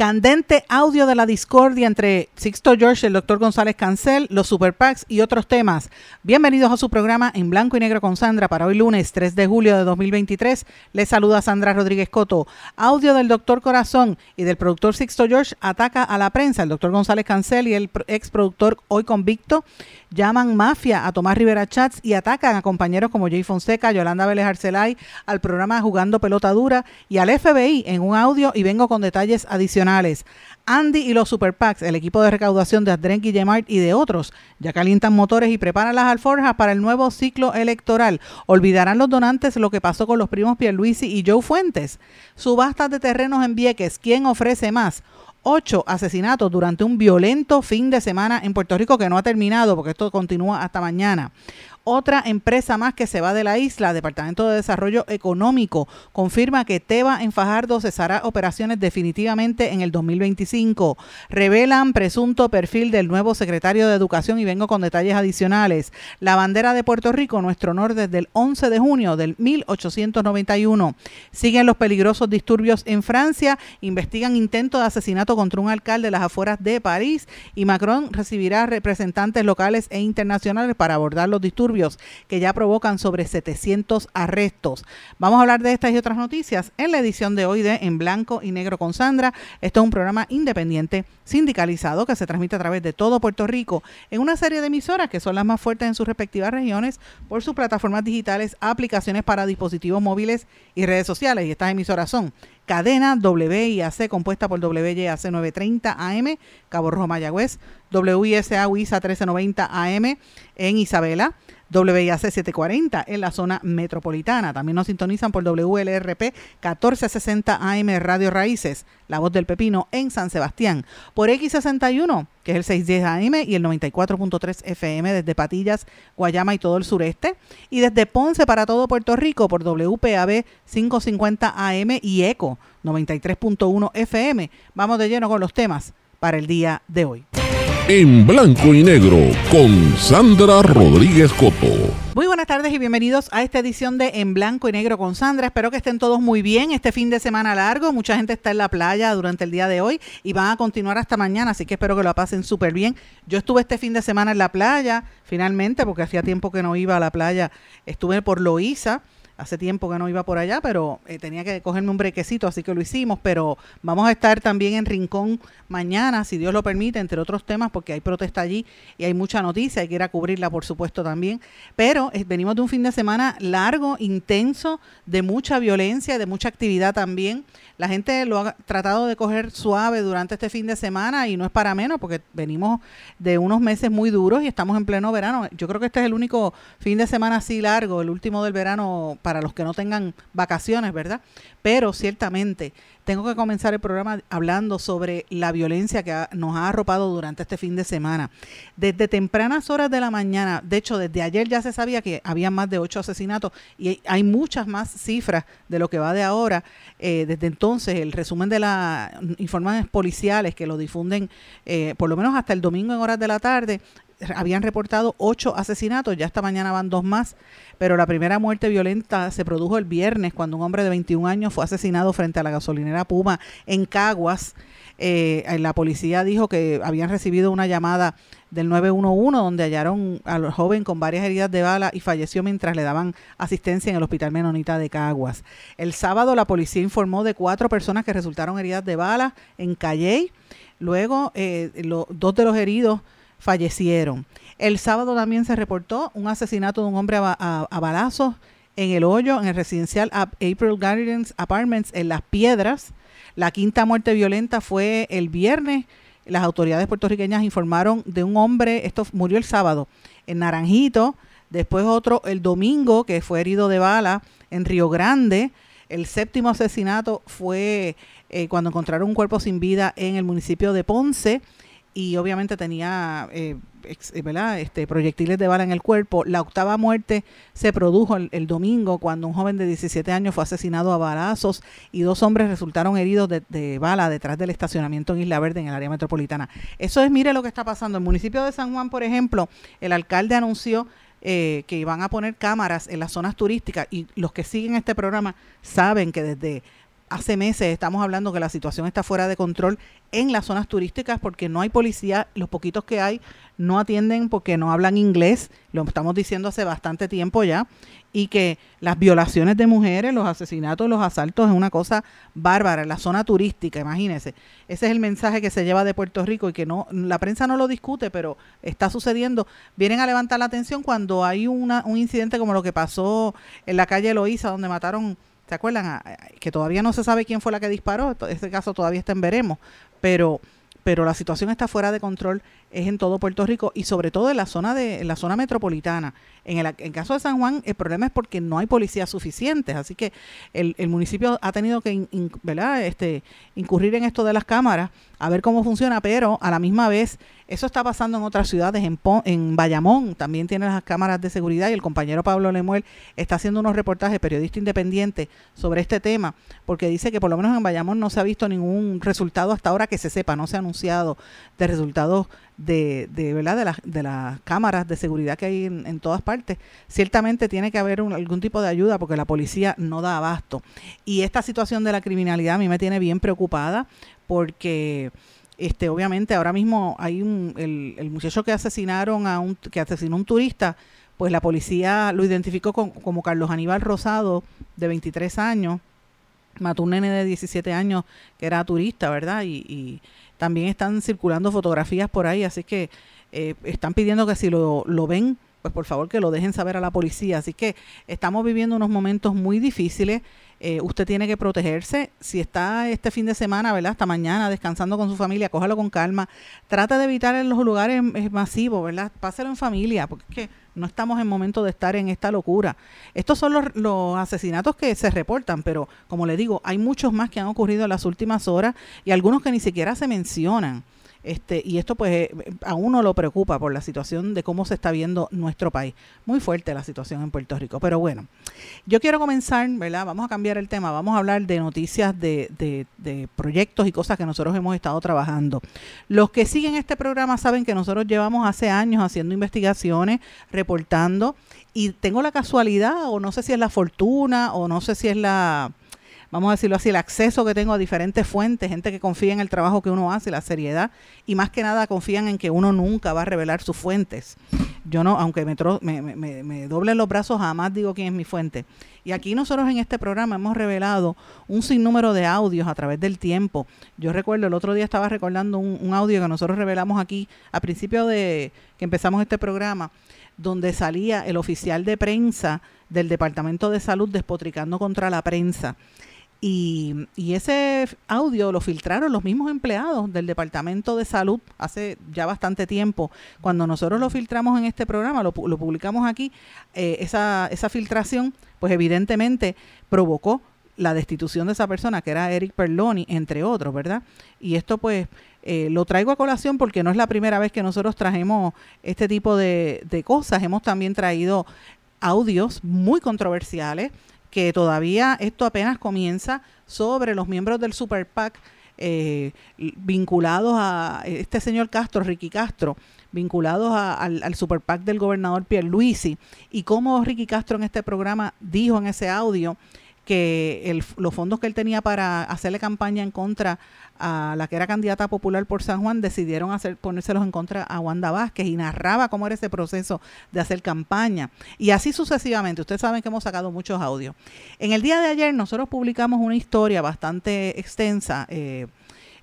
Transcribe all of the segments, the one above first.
Candente audio de la discordia entre Sixto George, el doctor González Cancel, los Super y otros temas. Bienvenidos a su programa en blanco y negro con Sandra para hoy lunes 3 de julio de 2023. Les saluda Sandra Rodríguez Coto. Audio del doctor Corazón y del productor Sixto George ataca a la prensa. El doctor González Cancel y el ex productor hoy convicto llaman mafia a Tomás Rivera Chats y atacan a compañeros como Jay Fonseca, Yolanda Vélez Arcelay, al programa Jugando Pelota Dura y al FBI en un audio y vengo con detalles adicionales. Andy y los Super Packs, el equipo de recaudación de Adren Guillemart y de otros, ya calientan motores y preparan las alforjas para el nuevo ciclo electoral. Olvidarán los donantes lo que pasó con los primos Pierluisi y Joe Fuentes. Subastas de terrenos en Vieques, ¿quién ofrece más? Ocho asesinatos durante un violento fin de semana en Puerto Rico que no ha terminado porque esto continúa hasta mañana. Otra empresa más que se va de la isla, Departamento de Desarrollo Económico, confirma que Teba en Fajardo cesará operaciones definitivamente en el 2025. Revelan presunto perfil del nuevo secretario de Educación y vengo con detalles adicionales. La bandera de Puerto Rico, nuestro honor desde el 11 de junio del 1891. Siguen los peligrosos disturbios en Francia, investigan intento de asesinato contra un alcalde de las afueras de París y Macron recibirá representantes locales e internacionales para abordar los disturbios que ya provocan sobre 700 arrestos. Vamos a hablar de estas y otras noticias en la edición de hoy de En Blanco y Negro con Sandra. Esto es un programa independiente sindicalizado que se transmite a través de todo Puerto Rico en una serie de emisoras que son las más fuertes en sus respectivas regiones por sus plataformas digitales, aplicaciones para dispositivos móviles y redes sociales. Y estas emisoras son cadena WIAC compuesta por WYAC 930 AM, Cabo Rojo Mayagüez, WISA WISA 1390 AM en Isabela, WIAC 740 en la zona metropolitana. También nos sintonizan por WLRP 1460 AM Radio Raíces, La Voz del Pepino en San Sebastián, por X61, que es el 610 AM y el 94.3 FM desde Patillas, Guayama y todo el sureste, y desde Ponce para todo Puerto Rico por WPAB 550 AM y ECO 93.1 FM. Vamos de lleno con los temas para el día de hoy en blanco y negro con Sandra Rodríguez Coto. Muy buenas tardes y bienvenidos a esta edición de En blanco y negro con Sandra. Espero que estén todos muy bien este fin de semana largo. Mucha gente está en la playa durante el día de hoy y van a continuar hasta mañana, así que espero que lo pasen súper bien. Yo estuve este fin de semana en la playa, finalmente, porque hacía tiempo que no iba a la playa. Estuve por Loíza Hace tiempo que no iba por allá, pero eh, tenía que cogerme un brequecito, así que lo hicimos. Pero vamos a estar también en Rincón mañana, si Dios lo permite, entre otros temas, porque hay protesta allí y hay mucha noticia, hay que cubrirla, por supuesto, también. Pero eh, venimos de un fin de semana largo, intenso, de mucha violencia, de mucha actividad también. La gente lo ha tratado de coger suave durante este fin de semana y no es para menos porque venimos de unos meses muy duros y estamos en pleno verano. Yo creo que este es el único fin de semana así largo, el último del verano los que no tengan vacaciones, ¿verdad? Pero ciertamente tengo que comenzar el programa hablando sobre la violencia que nos ha arropado durante este fin de semana. Desde tempranas horas de la mañana, de hecho desde ayer ya se sabía que había más de ocho asesinatos y hay muchas más cifras de lo que va de ahora. Eh, desde entonces, el resumen de las informes policiales que lo difunden eh, por lo menos hasta el domingo en horas de la tarde, habían reportado ocho asesinatos, ya esta mañana van dos más, pero la primera muerte violenta se produjo el viernes cuando un hombre de 21 años fue asesinado frente a la gasolinera Puma en Caguas. Eh, la policía dijo que habían recibido una llamada del 911 donde hallaron al joven con varias heridas de bala y falleció mientras le daban asistencia en el hospital Menonita de Caguas. El sábado la policía informó de cuatro personas que resultaron heridas de bala en Calley. Luego, eh, dos de los heridos fallecieron. El sábado también se reportó un asesinato de un hombre a, balazos en el hoyo, en el residencial April Gardens Apartments en Las Piedras. La quinta muerte violenta fue el viernes. Las autoridades puertorriqueñas informaron de un hombre, esto murió el sábado, en Naranjito, después otro el domingo que fue herido de bala en Río Grande. El séptimo asesinato fue eh, cuando encontraron un cuerpo sin vida en el municipio de Ponce y obviamente tenía eh, eh, Este, proyectiles de bala en el cuerpo. La octava muerte se produjo el, domingo cuando un joven de 17 años fue asesinado a balazos y dos hombres resultaron heridos de, bala detrás del estacionamiento en Isla Verde, en el área metropolitana. Eso es, mire lo que está pasando. En el municipio de San Juan, por ejemplo, el alcalde anunció eh, que iban a poner cámaras en las zonas turísticas y los que siguen este programa saben que desde hace meses estamos hablando que la situación está fuera de control en las zonas turísticas porque no hay policía, los poquitos que hay no atienden porque no hablan inglés, lo estamos diciendo hace bastante tiempo ya, y que las violaciones de mujeres, los asesinatos, los asaltos es una cosa bárbara la zona turística, imagínense. Ese es el mensaje que se lleva de Puerto Rico y que no la prensa no lo discute, pero está sucediendo. Vienen a levantar la atención cuando hay una, un incidente como lo que pasó en la calle Loíza, donde mataron ¿Se acuerdan? Que todavía no se sabe quién fue la que disparó. Este caso todavía está en veremos. Pero, pero la situación está fuera de control es en todo Puerto Rico y sobre todo en la zona de la zona metropolitana. En el caso de San Juan, el problema es porque no hay policías suficientes, así que el, municipio ha tenido que Este, incurrir en esto de las cámaras, a ver cómo funciona, pero a la misma vez eso está pasando en otras ciudades, en, en Bayamón también tiene las cámaras de seguridad y el compañero Pablo Lemuel está haciendo unos reportajes, periodista independiente, sobre este tema, porque dice que por lo menos en Bayamón no se ha visto ningún resultado hasta ahora que se sepa, no se ha anunciado de resultados de, de, ¿verdad? de, las, de las cámaras de seguridad que hay en, todas partes, ciertamente tiene que haber algún tipo de ayuda porque la policía no da abasto. Y esta situación de la criminalidad a mí me tiene bien preocupada porque este obviamente ahora mismo hay un el, el muchacho que asesinaron a un que asesinó a un turista pues la policía lo identificó como Carlos Aníbal Rosado de 23 años mató un nene de 17 años que era turista verdad y, y también están circulando fotografías por ahí, así que eh, están pidiendo que si lo, lo ven, pues por favor que lo dejen saber a la policía. Así que estamos viviendo unos momentos muy difíciles. Eh, usted tiene que protegerse. Si está este fin de semana, ¿verdad? Hasta mañana descansando con su familia, cójalo con calma. Trata de evitar en los lugares eh, masivos, ¿verdad? Páselo en familia, porque es que no estamos en momento de estar en esta locura. Estos son los, los, asesinatos que se reportan, pero como le digo, hay muchos más que han ocurrido en las últimas horas y algunos que ni siquiera se mencionan. Este, y esto pues eh, a uno lo preocupa por la situación de cómo se está viendo nuestro país. Muy fuerte la situación en Puerto Rico. Pero bueno, yo quiero comenzar, ¿verdad? Vamos a cambiar el tema, vamos a hablar de noticias de, de, de proyectos y cosas que nosotros hemos estado trabajando. Los que siguen este programa saben que nosotros llevamos hace años haciendo investigaciones, reportando, y tengo la casualidad, o no sé si es la fortuna, o no sé si es la vamos a decirlo así, el acceso que tengo a diferentes fuentes, gente que confía en el trabajo que uno hace, la seriedad, y más que nada confían en que uno nunca va a revelar sus fuentes. Yo no, aunque me, me, me, doblen los brazos, jamás digo quién es mi fuente. Y aquí nosotros en este programa hemos revelado un sinnúmero de audios a través del tiempo. Yo recuerdo, el otro día estaba recordando un, un audio que nosotros revelamos aquí a principio de que empezamos este programa, donde salía el oficial de prensa del Departamento de Salud despotricando contra la prensa. Y, ese audio lo filtraron los mismos empleados del Departamento de Salud hace ya bastante tiempo. Cuando nosotros lo filtramos en este programa, lo, publicamos aquí, eh, esa, filtración, pues evidentemente provocó la destitución de esa persona, que era Eric Perloni, entre otros, ¿verdad? Y esto pues eh, lo traigo a colación porque no es la primera vez que nosotros trajemos este tipo de cosas. Hemos también traído audios muy controversiales que todavía esto apenas comienza sobre los miembros del Super PAC eh, vinculados a este señor Castro, Ricky Castro, vinculados al, al, Super del gobernador Pierluisi. Y cómo Ricky Castro en este programa dijo en ese audio que los fondos que él tenía para hacerle campaña en contra a la que era candidata popular por San Juan, decidieron hacer, ponérselos en contra a Wanda Vázquez y narraba cómo era ese proceso de hacer campaña. Y así sucesivamente. Ustedes saben que hemos sacado muchos audios. En el día de ayer nosotros publicamos una historia bastante extensa. Eh,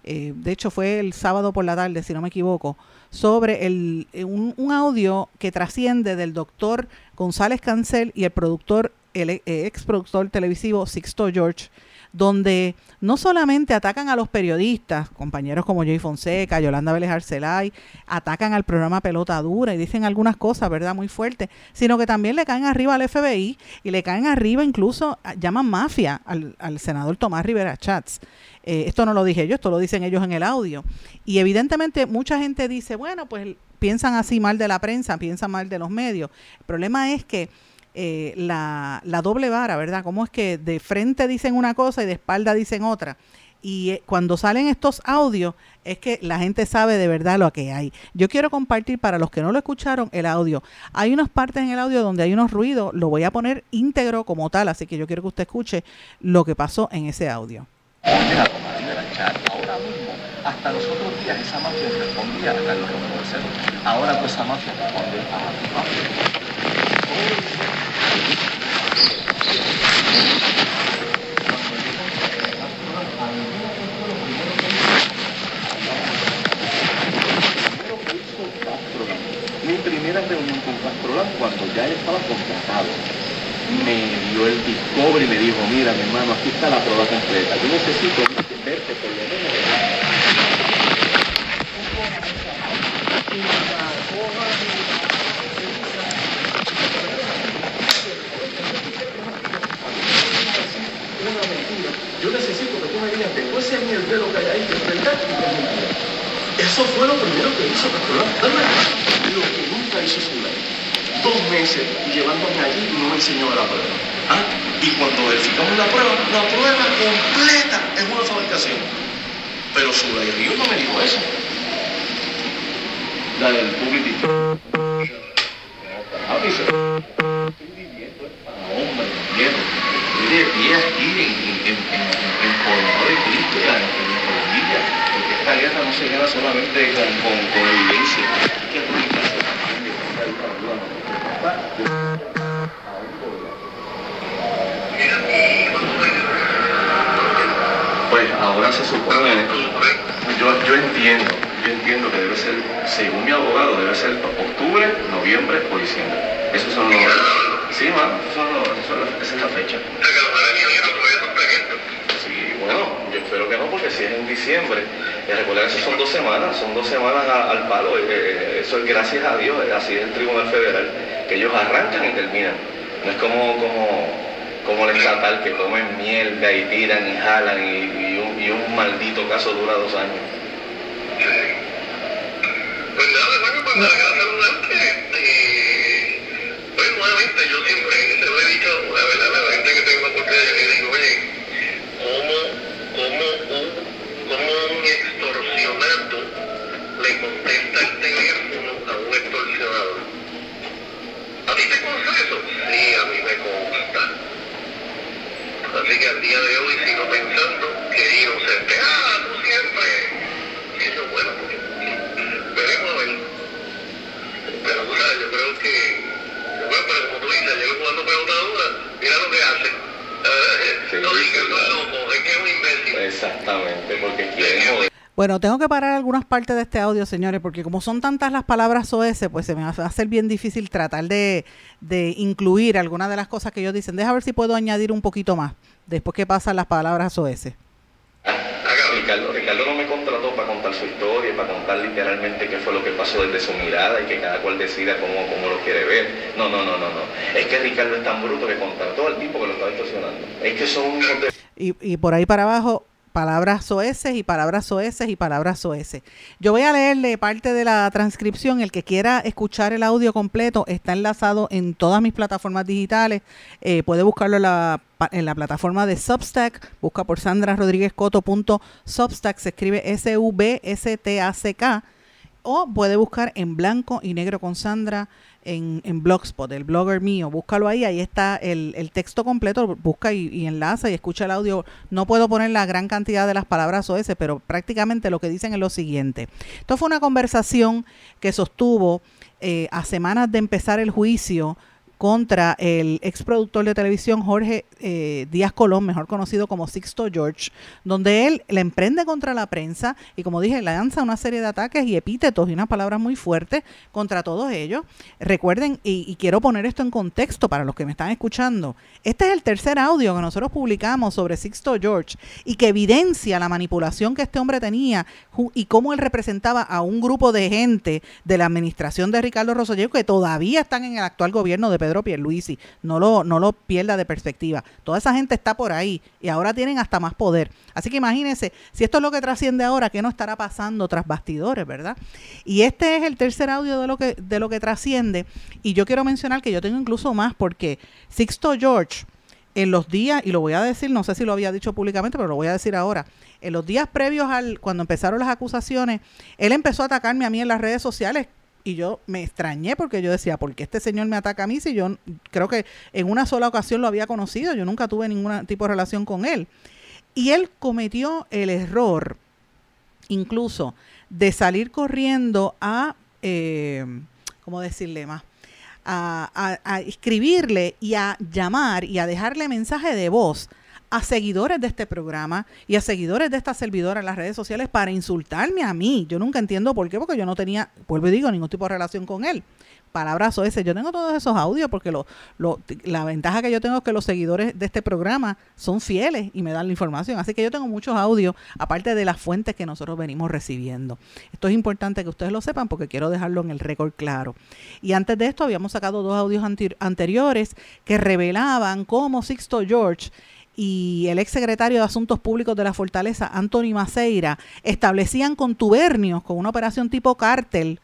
eh, de hecho fue el sábado por la tarde, si no me equivoco, sobre un, un audio que trasciende del doctor González Cancel y el productor el eh, ex productor televisivo Sixto George, donde no solamente atacan a los periodistas, compañeros como Jay Fonseca, Yolanda Vélez Arcelay, atacan al programa Pelota Dura y dicen algunas cosas, ¿verdad?, muy fuertes, sino que también le caen arriba al FBI y le caen arriba incluso, llaman mafia al, al senador Tomás Rivera Chats. Eh, esto no lo dije yo, esto lo dicen ellos en el audio. Y evidentemente mucha gente dice, bueno, pues piensan así mal de la prensa, piensan mal de los medios. El problema es que eh, la, la, doble vara, ¿verdad? ¿Cómo es que de frente dicen una cosa y de espalda dicen otra? Y eh, cuando salen estos audios es que la gente sabe de verdad lo que hay. Yo quiero compartir para los que no lo escucharon el audio. Hay unas partes en el audio donde hay unos ruidos, lo voy a poner íntegro como tal, así que yo quiero que usted escuche lo que pasó en ese audio. Ahora mismo, hasta los otros días esa mafia respondía a Ahora esa mafia a mi primera reunión con Castrolán cuando ya estaba contratado me dio el discovery y me dijo mira mi hermano aquí está la prueba completa. Yo necesito verte por lo menos Yo necesito que tú me digas después ese mierdero que hay ahí, que es verdad y que mentira. Eso fue lo primero que hizo Dame lo que nunca hizo su ley. Dos meses llevándome allí no me enseñó la prueba. ¿Ah? Y cuando verificamos la prueba, la prueba completa es una fabricación. Pero su ley Río no me dijo eso. La del publicity. Se supone, yo, yo entiendo, yo entiendo que debe ser, según mi abogado, debe ser octubre, noviembre o diciembre. Esos son los... Sí, ma, son los, son los, esa es la fecha. espero que no, porque si es en diciembre, y recuerda que eso son dos semanas, son dos semanas al palo, eh, eso es gracias a Dios, así es el Tribunal Federal, que ellos arrancan y terminan. No es como, como, como el estatal que comen mierda y tiran y jalan y, y un maldito caso dura dos años. Pues nada, bueno, pues me saludarte. Eh, pues nuevamente yo siempre se lo he dicho, la verdad, la gente que tengo la oportunidad de digo, oye, ¿cómo como un, como un extorsionado le contesta el teléfono a un extorsionador. ¿A ti te consta eso? Sí, a mí me consta. Así que al día de hoy sigo pensando que inocente. ¡Ah, tú siempre! Y eso bueno, veremos a ver. Pero ¿sabes? yo creo que, bueno, pero como tú dices, llevo jugando pelota dura, mira lo que hace. Exactamente, porque quieren Bueno, tengo que parar algunas partes de este audio, señores, porque como son tantas las palabras OS, pues se me va a hacer bien difícil tratar de, de incluir algunas de las cosas que ellos dicen. Deja ver si puedo añadir un poquito más después que pasan las palabras OS. Ricardo, Ricardo no me contrató para contar su historia, para contar literalmente qué fue lo que pasó desde su mirada y que cada cual decida cómo, cómo lo quiere ver. No, no, no, no, no. Es que Ricardo es tan bruto que contrató al tipo que lo estaba distorsionando. Es que son... Y, y por ahí para abajo palabras soeces y palabras soeces y palabras soeces. Yo voy a leerle parte de la transcripción. El que quiera escuchar el audio completo está enlazado en todas mis plataformas digitales. Eh, puede buscarlo en la, plataforma de Substack. Busca por Sandra Rodríguez Substack se escribe S-V-S-T-A-C-K. O puede buscar en blanco y negro con Sandra en, en, Blogspot, el blogger mío, búscalo ahí, ahí está el, el texto completo, busca y, enlaza y escucha el audio. No puedo poner la gran cantidad de las palabras OS, pero prácticamente lo que dicen es lo siguiente. Esto fue una conversación que sostuvo eh, a semanas de empezar el juicio contra el ex productor de televisión Jorge eh, Díaz Colón, mejor conocido como Sixto George, donde él le emprende contra la prensa y como dije, lanza una serie de ataques y epítetos y unas palabras muy fuertes contra todos ellos. Recuerden, y, y quiero poner esto en contexto para los que me están escuchando, este es el tercer audio que nosotros publicamos sobre Sixto George y que evidencia la manipulación que este hombre tenía y cómo él representaba a un grupo de gente de la administración de Ricardo Rosselló que todavía están en el actual gobierno de Pedro Pierluisi. No lo, no lo pierda de perspectiva. Toda esa gente está por ahí y ahora tienen hasta más poder. Así que imagínense, si esto es lo que trasciende ahora, ¿qué no estará pasando tras bastidores, verdad? Y este es el tercer audio de lo que, de lo que trasciende. Y yo quiero mencionar que yo tengo incluso más porque Sixto George en los días, y lo voy a decir, no sé si lo había dicho públicamente, pero lo voy a decir ahora, en los días previos al, cuando empezaron las acusaciones, él empezó a atacarme a mí en las redes sociales y yo me extrañé porque yo decía, ¿por qué este señor me ataca a mí si yo creo que en una sola ocasión lo había conocido? Yo nunca tuve ningún tipo de relación con él. Y él cometió el error, incluso, de salir corriendo a, eh, ¿cómo decirle más? A, a, escribirle y a llamar y a dejarle mensaje de voz a seguidores de este programa y a seguidores de esta servidora en las redes sociales para insultarme a mí. Yo nunca entiendo por qué, porque yo no tenía, vuelvo y digo, ningún tipo de relación con él. Palabrazo ese. Yo tengo todos esos audios porque lo, lo, la ventaja que yo tengo es que los seguidores de este programa son fieles y me dan la información. Así que yo tengo muchos audios, aparte de las fuentes que nosotros venimos recibiendo. Esto es importante que ustedes lo sepan porque quiero dejarlo en el récord claro. Y antes de esto habíamos sacado dos audios anteriores que revelaban cómo Sixto George y el ex secretario de Asuntos Públicos de la Fortaleza, Anthony Maceira, establecían contubernios con una operación tipo cártel,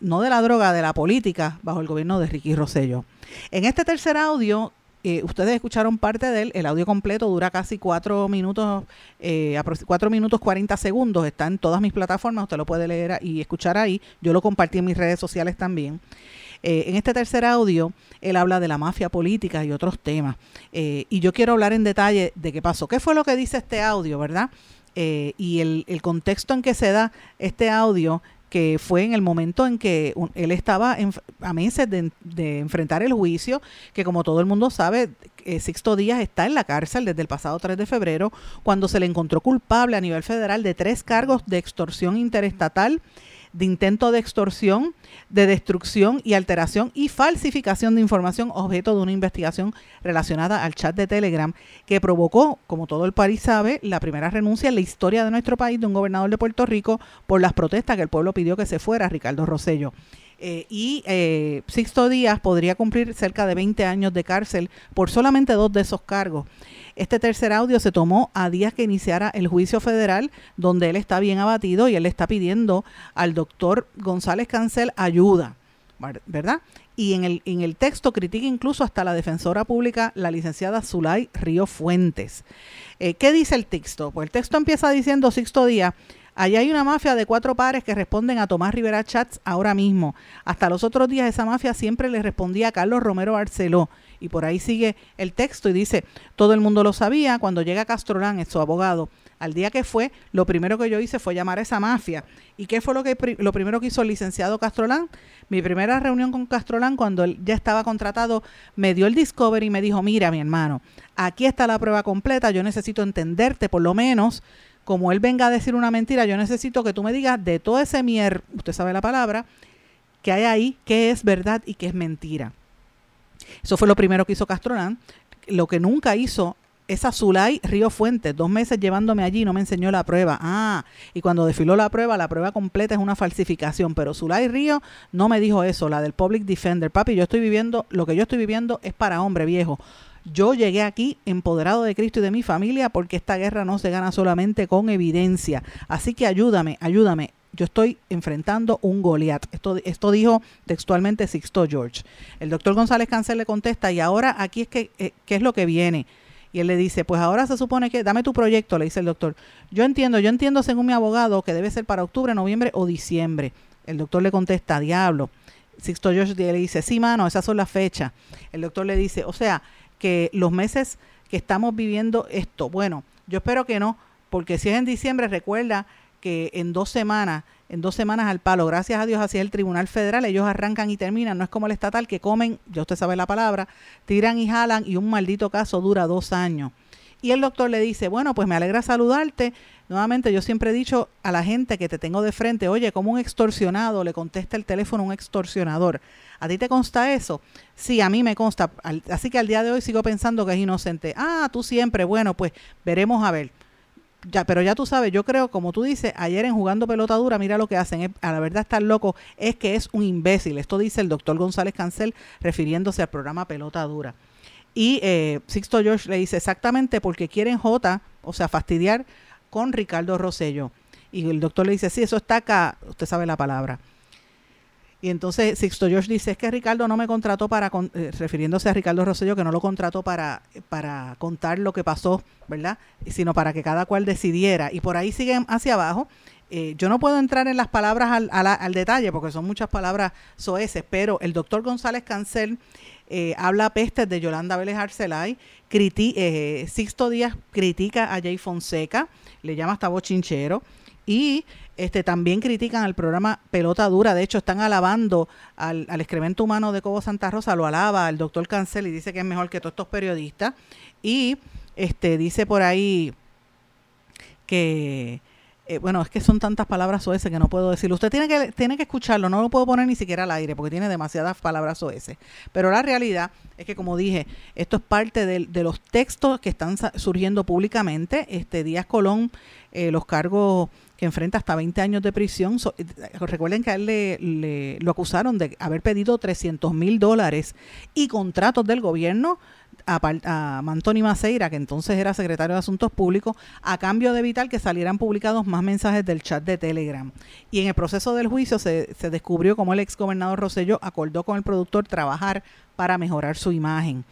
no de la droga, de la política, bajo el gobierno de Ricky Rosello. En este tercer audio, eh, ustedes escucharon parte de él, el audio completo dura casi cuatro minutos, eh, cuatro minutos 40 segundos, está en todas mis plataformas, usted lo puede leer y escuchar ahí, yo lo compartí en mis redes sociales también. Eh, en este tercer audio, él habla de la mafia política y otros temas. Eh, y yo quiero hablar en detalle de qué pasó. ¿Qué fue lo que dice este audio, verdad? Eh, y el, contexto en que se da este audio que fue en el momento en que él estaba a meses de, enfrentar el juicio, que como todo el mundo sabe, Sixto Díaz está en la cárcel desde el pasado 3 de febrero, cuando se le encontró culpable a nivel federal de tres cargos de extorsión interestatal de intento de extorsión, de destrucción y alteración y falsificación de información objeto de una investigación relacionada al chat de Telegram que provocó, como todo el país sabe, la primera renuncia en la historia de nuestro país de un gobernador de Puerto Rico por las protestas que el pueblo pidió que se fuera, Ricardo Rosello. Eh, y eh, Sixto Díaz podría cumplir cerca de 20 años de cárcel por solamente dos de esos cargos. Este tercer audio se tomó a días que iniciara el juicio federal, donde él está bien abatido y él está pidiendo al doctor González Cancel ayuda, ¿verdad? Y en el, en el texto critica incluso hasta la defensora pública, la licenciada Zulay Río Fuentes. Eh, ¿Qué dice el texto? Pues el texto empieza diciendo Sixto Díaz. Allá hay una mafia de cuatro pares que responden a Tomás Rivera Chats ahora mismo. Hasta los otros días esa mafia siempre le respondía a Carlos Romero Barceló. Y por ahí sigue el texto y dice, todo el mundo lo sabía, cuando llega Castrolán, su abogado, al día que fue, lo primero que yo hice fue llamar a esa mafia. ¿Y qué fue lo, que, lo primero que hizo el licenciado Castrolán? Mi primera reunión con Castrolán, cuando él ya estaba contratado, me dio el discovery y me dijo, mira mi hermano, aquí está la prueba completa, yo necesito entenderte por lo menos como él venga a decir una mentira, yo necesito que tú me digas de todo ese mier, usted sabe la palabra, que hay ahí, qué es verdad y qué es mentira. Eso fue lo primero que hizo Castrolán. Lo que nunca hizo es Zulay Río Fuentes, dos meses llevándome allí, no me enseñó la prueba. Ah, y cuando desfiló la prueba, la prueba completa es una falsificación, pero Zulay Río no me dijo eso, la del Public Defender. Papi, yo estoy viviendo, lo que yo estoy viviendo es para hombre viejo. Yo llegué aquí empoderado de Cristo y de mi familia porque esta guerra no se gana solamente con evidencia. Así que ayúdame, ayúdame yo estoy enfrentando un Goliat. Esto, esto dijo textualmente Sixto George. El doctor González Cancel le contesta, y ahora aquí es que, eh, ¿qué es lo que viene? Y él le dice, pues ahora se supone que, dame tu proyecto, le dice el doctor. Yo entiendo, yo entiendo según mi abogado que debe ser para octubre, noviembre o diciembre. El doctor le contesta, diablo. Sixto George le dice, sí, mano, esas son las fechas. El doctor le dice, o sea, que los meses que estamos viviendo esto, bueno, yo espero que no, porque si es en diciembre, recuerda que en dos semanas en dos semanas al palo. Gracias a Dios, es el Tribunal Federal. Ellos arrancan y terminan. No es como el estatal que comen, ya usted sabe la palabra, tiran y jalan y un maldito caso dura dos años. Y el doctor le dice, bueno, pues me alegra saludarte. Nuevamente, yo siempre he dicho a la gente que te tengo de frente, oye, como un extorsionado le contesta el teléfono un extorsionador. ¿A ti te consta eso? Sí, a mí me consta. Así que al día de hoy sigo pensando que es inocente. Ah, tú siempre. Bueno, pues veremos a ver. Ya, pero ya tú sabes, yo creo, como tú dices, ayer en jugando pelota dura, mira lo que hacen. a la verdad, estar loco es que es un imbécil. Esto dice el doctor González Cancel refiriéndose al programa Pelota Dura. Y eh, Sixto George le dice exactamente porque quieren J, o sea, fastidiar con Ricardo Rosello. Y el doctor le dice, sí, eso está acá, usted sabe la palabra. Y entonces Sixto George dice, es que Ricardo no me contrató para, eh, refiriéndose a Ricardo Rosello, que no lo contrató para, para contar lo que pasó, ¿verdad? Sino para que cada cual decidiera. Y por ahí siguen hacia abajo. Eh, yo no puedo entrar en las palabras al, al, detalle porque son muchas palabras soeces, pero el doctor González Cancel eh, habla pestes de Yolanda Vélez Arcelay, Sixto Díaz critica a Jay Fonseca, le llama hasta bochinchero, y este, también critican al programa Pelota Dura. De hecho, están alabando al, excremento humano de Cobo Santa Rosa, lo alaba el doctor Cancel y dice que es mejor que todos estos periodistas. Y este, dice por ahí que, eh, bueno, es que son tantas palabras soeces que no puedo decirlo. Usted tiene que, tiene que escucharlo, no lo puedo poner ni siquiera al aire porque tiene demasiadas palabras soeces. Pero la realidad es que, como dije, esto es parte de, de los textos que están surgiendo públicamente. Este Díaz Colón, eh, los cargos que enfrenta hasta 20 años de prisión. Eh, recuerden que a él le, lo acusaron de haber pedido 300 mil dólares y contratos del gobierno a, Mantoni Maceira, que entonces era secretario de Asuntos Públicos, a cambio de evitar que salieran publicados más mensajes del chat de Telegram. Y en el proceso del juicio se, se descubrió cómo el ex gobernador Rosselló acordó con el productor trabajar para mejorar su imagen.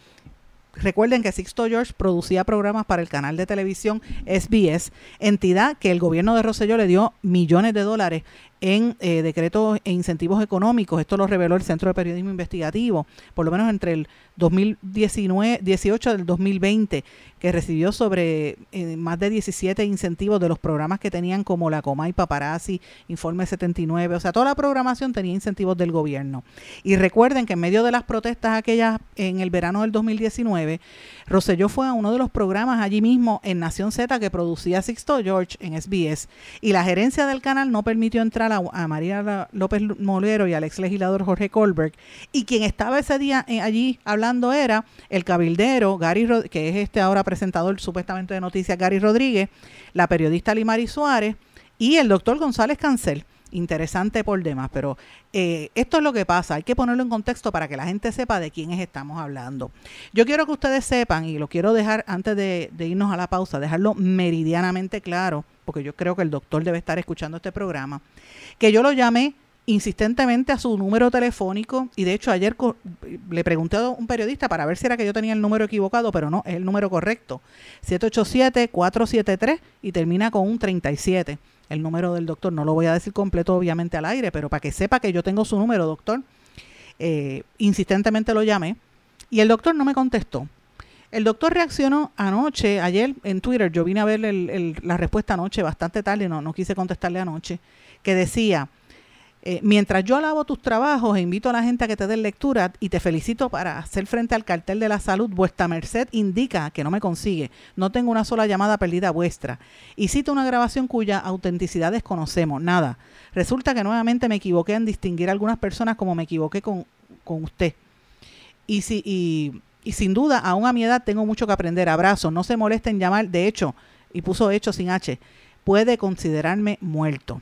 Recuerden que Sixto George producía programas para el canal de televisión SBS, entidad que el gobierno de Rosselló le dio millones de dólares en eh, decretos e incentivos económicos. Esto lo reveló el Centro de Periodismo Investigativo, por lo menos entre el 2019, 18 del 2020, que recibió sobre eh, más de 17 incentivos de los programas que tenían como la Comay Paparazzi, Informe 79, o sea, toda la programación tenía incentivos del gobierno. Y recuerden que en medio de las protestas aquellas en el verano del 2019, Rosselló fue a uno de los programas allí mismo en Nación Z que producía Sixto George en SBS y la gerencia del canal no permitió entrar a, María López Molero y al ex legislador Jorge Colberg y quien estaba ese día eh, allí hablando era el cabildero Gary que es este ahora presentador supuestamente de noticias Gary Rodríguez, la periodista Limari Suárez y el doctor González Cancel interesante por demás, pero eh, esto es lo que pasa, hay que ponerlo en contexto para que la gente sepa de quiénes estamos hablando. Yo quiero que ustedes sepan, y lo quiero dejar antes de, irnos a la pausa, dejarlo meridianamente claro, porque yo creo que el doctor debe estar escuchando este programa, que yo lo llamé insistentemente a su número telefónico y de hecho ayer le pregunté a un periodista para ver si era que yo tenía el número equivocado, pero no, es el número correcto. 787-473 y termina con un 37 el número del doctor. No lo voy a decir completo, obviamente, al aire, pero para que sepa que yo tengo su número, doctor. Eh, insistentemente lo llamé y el doctor no me contestó. El doctor reaccionó anoche, ayer en Twitter, yo vine a ver la respuesta anoche, bastante tarde, no, no quise contestarle anoche, que decía, eh, mientras yo alabo tus trabajos e invito a la gente a que te den lectura y te felicito para hacer frente al cartel de la salud, vuestra merced indica que no me consigue. No tengo una sola llamada perdida vuestra. Y cito una grabación cuya autenticidad desconocemos. Nada. Resulta que nuevamente me equivoqué en distinguir a algunas personas como me equivoqué con, usted. Y, si, y, y sin duda, aún a mi edad tengo mucho que aprender. Abrazo. No se molesten en llamar. De hecho, y puso hecho sin H, puede considerarme muerto.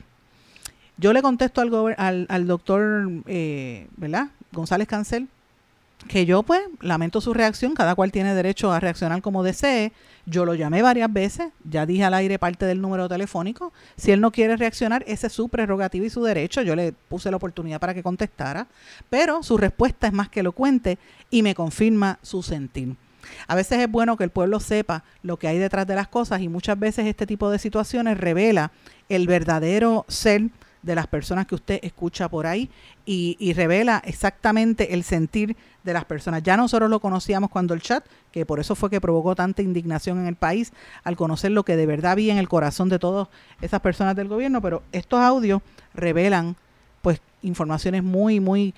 Yo le contesto al, doctor, eh. González Cancel, que yo pues lamento su reacción, cada cual tiene derecho a reaccionar como desee. Yo lo llamé varias veces, ya dije al aire parte del número telefónico. Si él no quiere reaccionar, ese es su prerrogativa y su derecho. Yo le puse la oportunidad para que contestara, pero su respuesta es más que elocuente y me confirma su sentir. A veces es bueno que el pueblo sepa lo que hay detrás de las cosas y muchas veces este tipo de situaciones revela el verdadero ser de las personas que usted escucha por ahí y, revela exactamente el sentir de las personas. Ya nosotros lo conocíamos cuando el chat, que por eso fue que provocó tanta indignación en el país, al conocer lo que de verdad había en el corazón de todas esas personas del gobierno, pero estos audios revelan pues informaciones muy, muy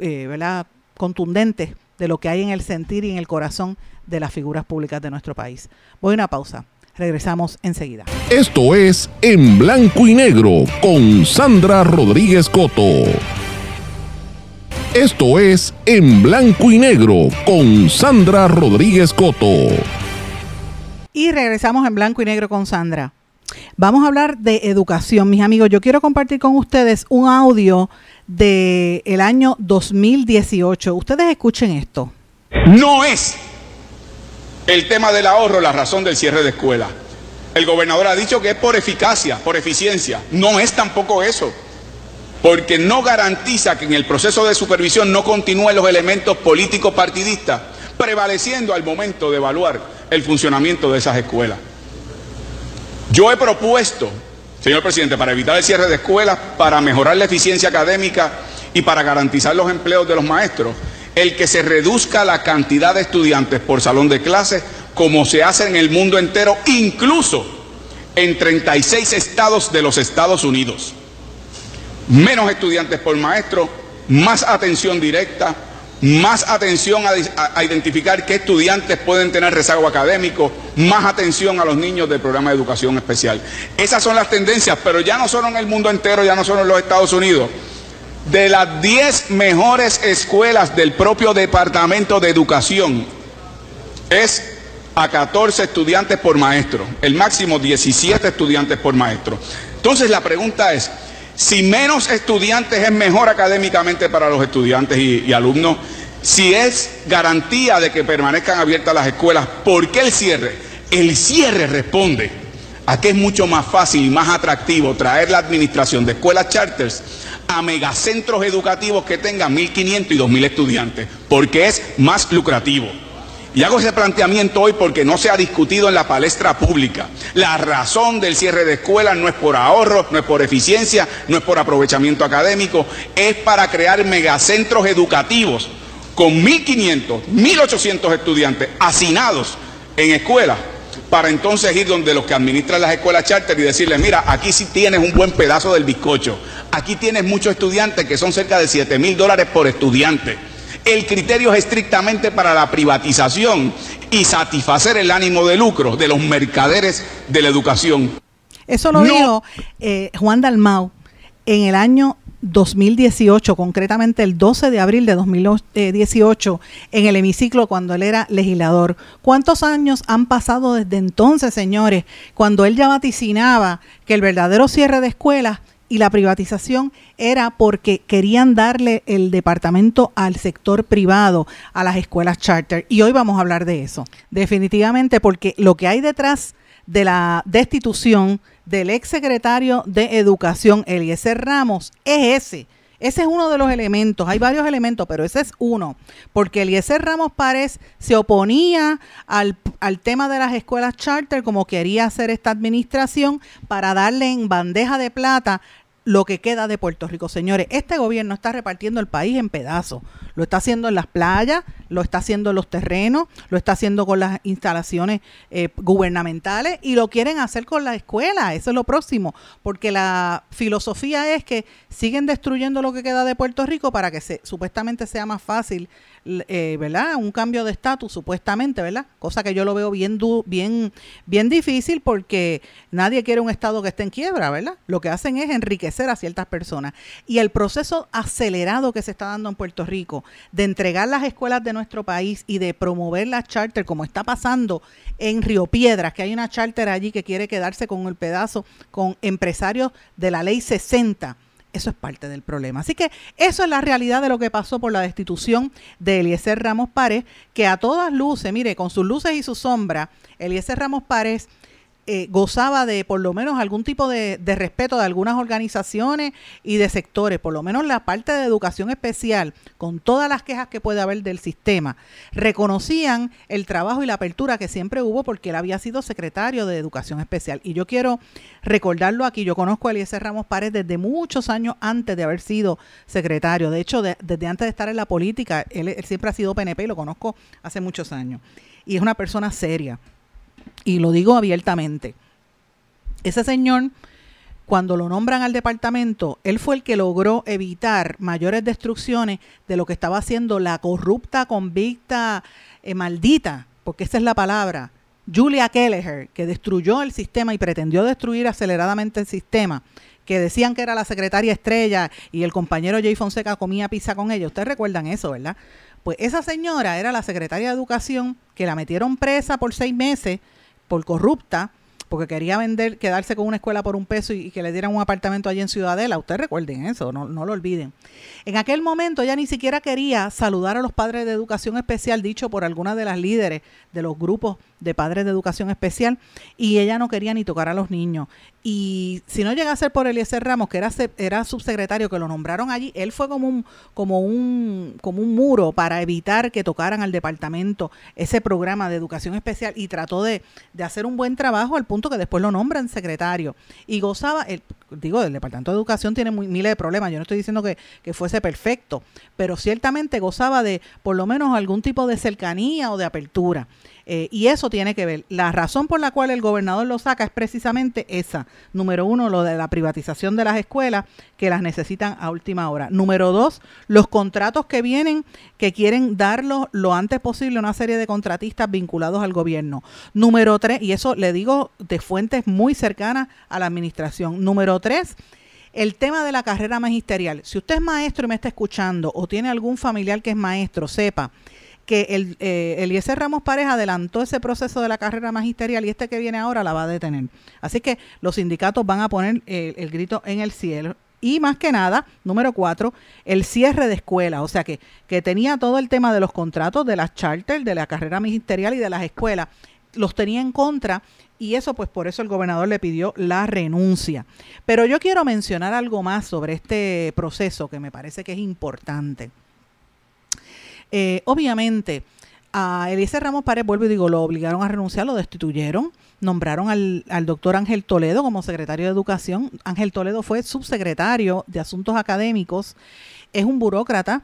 eh, ¿verdad? contundentes de lo que hay en el sentir y en el corazón de las figuras públicas de nuestro país. Voy a una pausa. Regresamos enseguida. Esto es En Blanco y Negro con Sandra Rodríguez Coto. Esto es En Blanco y Negro con Sandra Rodríguez Coto. Y regresamos en Blanco y Negro con Sandra. Vamos a hablar de educación, mis amigos. Yo quiero compartir con ustedes un audio del el año 2018. Ustedes escuchen esto. No es el tema del ahorro la razón del cierre de escuela. El gobernador ha dicho que es por eficacia, por eficiencia. No es tampoco eso, porque no garantiza que en el proceso de supervisión no continúen los elementos políticos partidistas prevaleciendo al momento de evaluar el funcionamiento de esas escuelas. Yo he propuesto, señor presidente, para evitar el cierre de escuelas, para mejorar la eficiencia académica y para garantizar los empleos de los maestros, el que se reduzca la cantidad de estudiantes por salón de clases como se hace en el mundo entero, incluso en 36 estados de los Estados Unidos. Menos estudiantes por maestro, más atención directa, más atención a, identificar qué estudiantes pueden tener rezago académico, más atención a los niños del programa de educación especial. Esas son las tendencias, pero ya no solo en el mundo entero, ya no solo en los Estados Unidos. De las 10 mejores escuelas del propio Departamento de Educación, es a 14 estudiantes por maestro, el máximo 17 estudiantes por maestro. Entonces la pregunta es, si menos estudiantes es mejor académicamente para los estudiantes y, alumnos, si es garantía de que permanezcan abiertas las escuelas, ¿por qué el cierre? El cierre responde a que es mucho más fácil y más atractivo traer la administración de escuelas charters a megacentros educativos que tengan 1.500 y 2.000 estudiantes, porque es más lucrativo. Y hago ese planteamiento hoy porque no se ha discutido en la palestra pública. La razón del cierre de escuelas no es por ahorro, no es por eficiencia, no es por aprovechamiento académico, es para crear megacentros educativos con 1.500, 1.800 estudiantes hacinados en escuelas para entonces ir donde los que administran las escuelas charter y decirles, mira, aquí sí tienes un buen pedazo del bizcocho, aquí tienes muchos estudiantes que son cerca de 7 mil dólares por estudiante. El criterio es estrictamente para la privatización y satisfacer el ánimo de lucro de los mercaderes de la educación. Eso lo dijo eh, Juan Dalmau en el año 2018, concretamente el 12 de abril de 2018, en el hemiciclo cuando él era legislador. ¿Cuántos años han pasado desde entonces, señores, cuando él ya vaticinaba que el verdadero cierre de escuelas y la privatización era porque querían darle el departamento al sector privado, a las escuelas charter. Y hoy vamos a hablar de eso. Definitivamente porque lo que hay detrás de la destitución del ex secretario de Educación, Eliezer Ramos, es ese. Ese es uno de los elementos. Hay varios elementos, pero ese es uno. Porque Eliezer Ramos Párez se oponía al, al, tema de las escuelas charter, como quería hacer esta administración, para darle en bandeja de plata lo que queda de Puerto Rico. Señores, este gobierno está repartiendo el país en pedazos. Lo está haciendo en las playas, lo está haciendo en los terrenos, lo está haciendo con las instalaciones eh, gubernamentales y lo quieren hacer con la escuela. Eso es lo próximo, porque la filosofía es que siguen destruyendo lo que queda de Puerto Rico para que se, supuestamente sea más fácil eh, ¿verdad? Un cambio de estatus, supuestamente, ¿verdad? Cosa que yo lo veo bien, bien, bien difícil porque nadie quiere un Estado que esté en quiebra, ¿verdad? Lo que hacen es enriquecer a ciertas personas. Y el proceso acelerado que se está dando en Puerto Rico de entregar las escuelas de nuestro país y de promover las charter, como está pasando en Río Piedras, que hay una charter allí que quiere quedarse con el pedazo con empresarios de la ley 60 eso es parte del problema. Así que eso es la realidad de lo que pasó por la destitución de Eliezer Ramos Párez, que a todas luces, mire, con sus luces y sus sombras, Eliezer Ramos Párez eh, gozaba de por lo menos algún tipo de, respeto de algunas organizaciones y de sectores, por lo menos la parte de educación especial, con todas las quejas que puede haber del sistema, reconocían el trabajo y la apertura que siempre hubo porque él había sido secretario de educación especial. Y yo quiero recordarlo aquí, yo conozco a Eliezer Ramos Párez desde muchos años antes de haber sido secretario, de hecho desde antes de estar en la política, él siempre ha sido PNP y lo conozco hace muchos años. Y es una persona seria y lo digo abiertamente. Ese señor, cuando lo nombran al departamento, él fue el que logró evitar mayores destrucciones de lo que estaba haciendo la corrupta, convicta, eh, maldita, porque esa es la palabra, Julia Kelleher, que destruyó el sistema y pretendió destruir aceleradamente el sistema, que decían que era la secretaria estrella y el compañero Jay Fonseca comía pizza con ella. Ustedes recuerdan eso, ¿verdad? Pues esa señora era la secretaria de Educación que la metieron presa por seis meses por corrupta porque quería vender, quedarse con una escuela por un peso y, que le dieran un apartamento allí en Ciudadela. Ustedes recuerden eso, no, no, lo olviden. En aquel momento ella ni siquiera quería saludar a los padres de educación especial, dicho por algunas de las líderes de los grupos de padres de educación especial, y ella no quería ni tocar a los niños. Y si no llega a ser por Eliezer Ramos, que era, era subsecretario, que lo nombraron allí, él fue como un, como, un, como un muro para evitar que tocaran al departamento ese programa de educación especial y trató de, de hacer un buen trabajo al punto que después lo nombran secretario. Y gozaba, el, digo, el Departamento de Educación tiene miles de problemas, yo no estoy diciendo que, que fuese perfecto, pero ciertamente gozaba de por lo menos algún tipo de cercanía o de apertura. Eh, y eso tiene que ver. La razón por la cual el gobernador lo saca es precisamente esa. Número uno, lo de la privatización de las escuelas que las necesitan a última hora. Número dos, los contratos que vienen que quieren darlos lo antes posible a una serie de contratistas vinculados al gobierno. Número tres, y eso le digo de fuentes muy cercanas a la administración. Número tres, el tema de la carrera magisterial. Si usted es maestro y me está escuchando o tiene algún familiar que es maestro, sepa que el, eh, Ramos Pareja adelantó ese proceso de la carrera magisterial y este que viene ahora la va a detener. Así que los sindicatos van a poner el grito en el cielo. Y más que nada, número cuatro, el cierre de escuelas. O sea que, que tenía todo el tema de los contratos, de las charters, de la carrera magisterial y de las escuelas. Los tenía en contra y eso pues por eso el gobernador le pidió la renuncia. Pero yo quiero mencionar algo más sobre este proceso que me parece que es importante. Eh, obviamente, a Eliezer Ramos Párez, vuelvo y digo, lo obligaron a renunciar, lo destituyeron, nombraron al, al, doctor Ángel Toledo como secretario de Educación. Ángel Toledo fue subsecretario de Asuntos Académicos, es un burócrata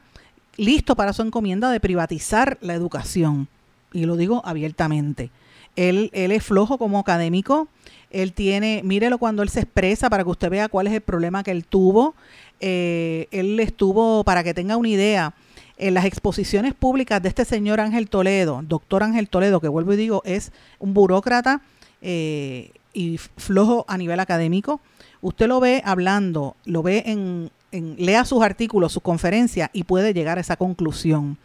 listo para su encomienda de privatizar la educación. Y lo digo abiertamente. Él, él es flojo como académico, él tiene, mírelo cuando él se expresa para que usted vea cuál es el problema que él tuvo. Eh, él estuvo, para que tenga una idea, en las exposiciones públicas de este señor Ángel Toledo, doctor Ángel Toledo, que vuelvo y digo, es un burócrata eh, y flojo a nivel académico, usted lo ve hablando, lo ve en lea sus artículos, sus conferencias y puede llegar a esa conclusión.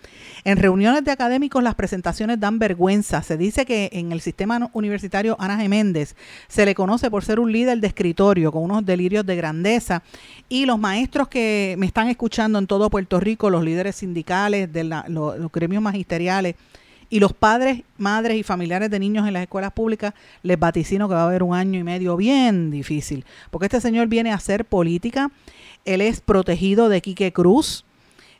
En reuniones de académicos las presentaciones dan vergüenza. Se dice que en el sistema universitario Ana Geméndez se le conoce por ser un líder de escritorio con unos delirios de grandeza y los maestros que me están escuchando en todo Puerto Rico, los líderes sindicales, de los gremios magisteriales, y los padres, madres y familiares de niños en las escuelas públicas, les vaticino que va a haber un año y medio bien difícil, porque este señor viene a hacer política él es protegido de Quique Cruz.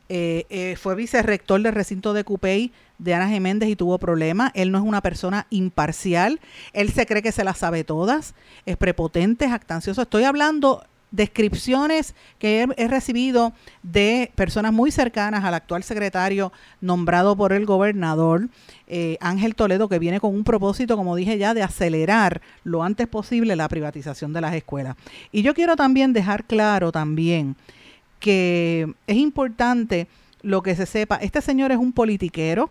Eh, eh, fue vicerrector del recinto de Cupey de Ana Geméndez y tuvo problemas. Él no es una persona imparcial. Él se cree que se las sabe todas. Es prepotente, jactancioso. Estoy hablando descripciones que he, recibido de personas muy cercanas al actual secretario nombrado por el gobernador eh, Ángel Toledo, que viene con un propósito, como dije ya, de acelerar lo antes posible la privatización de las escuelas. Y yo quiero también dejar claro también que es importante lo que se sepa, este señor es un politiquero,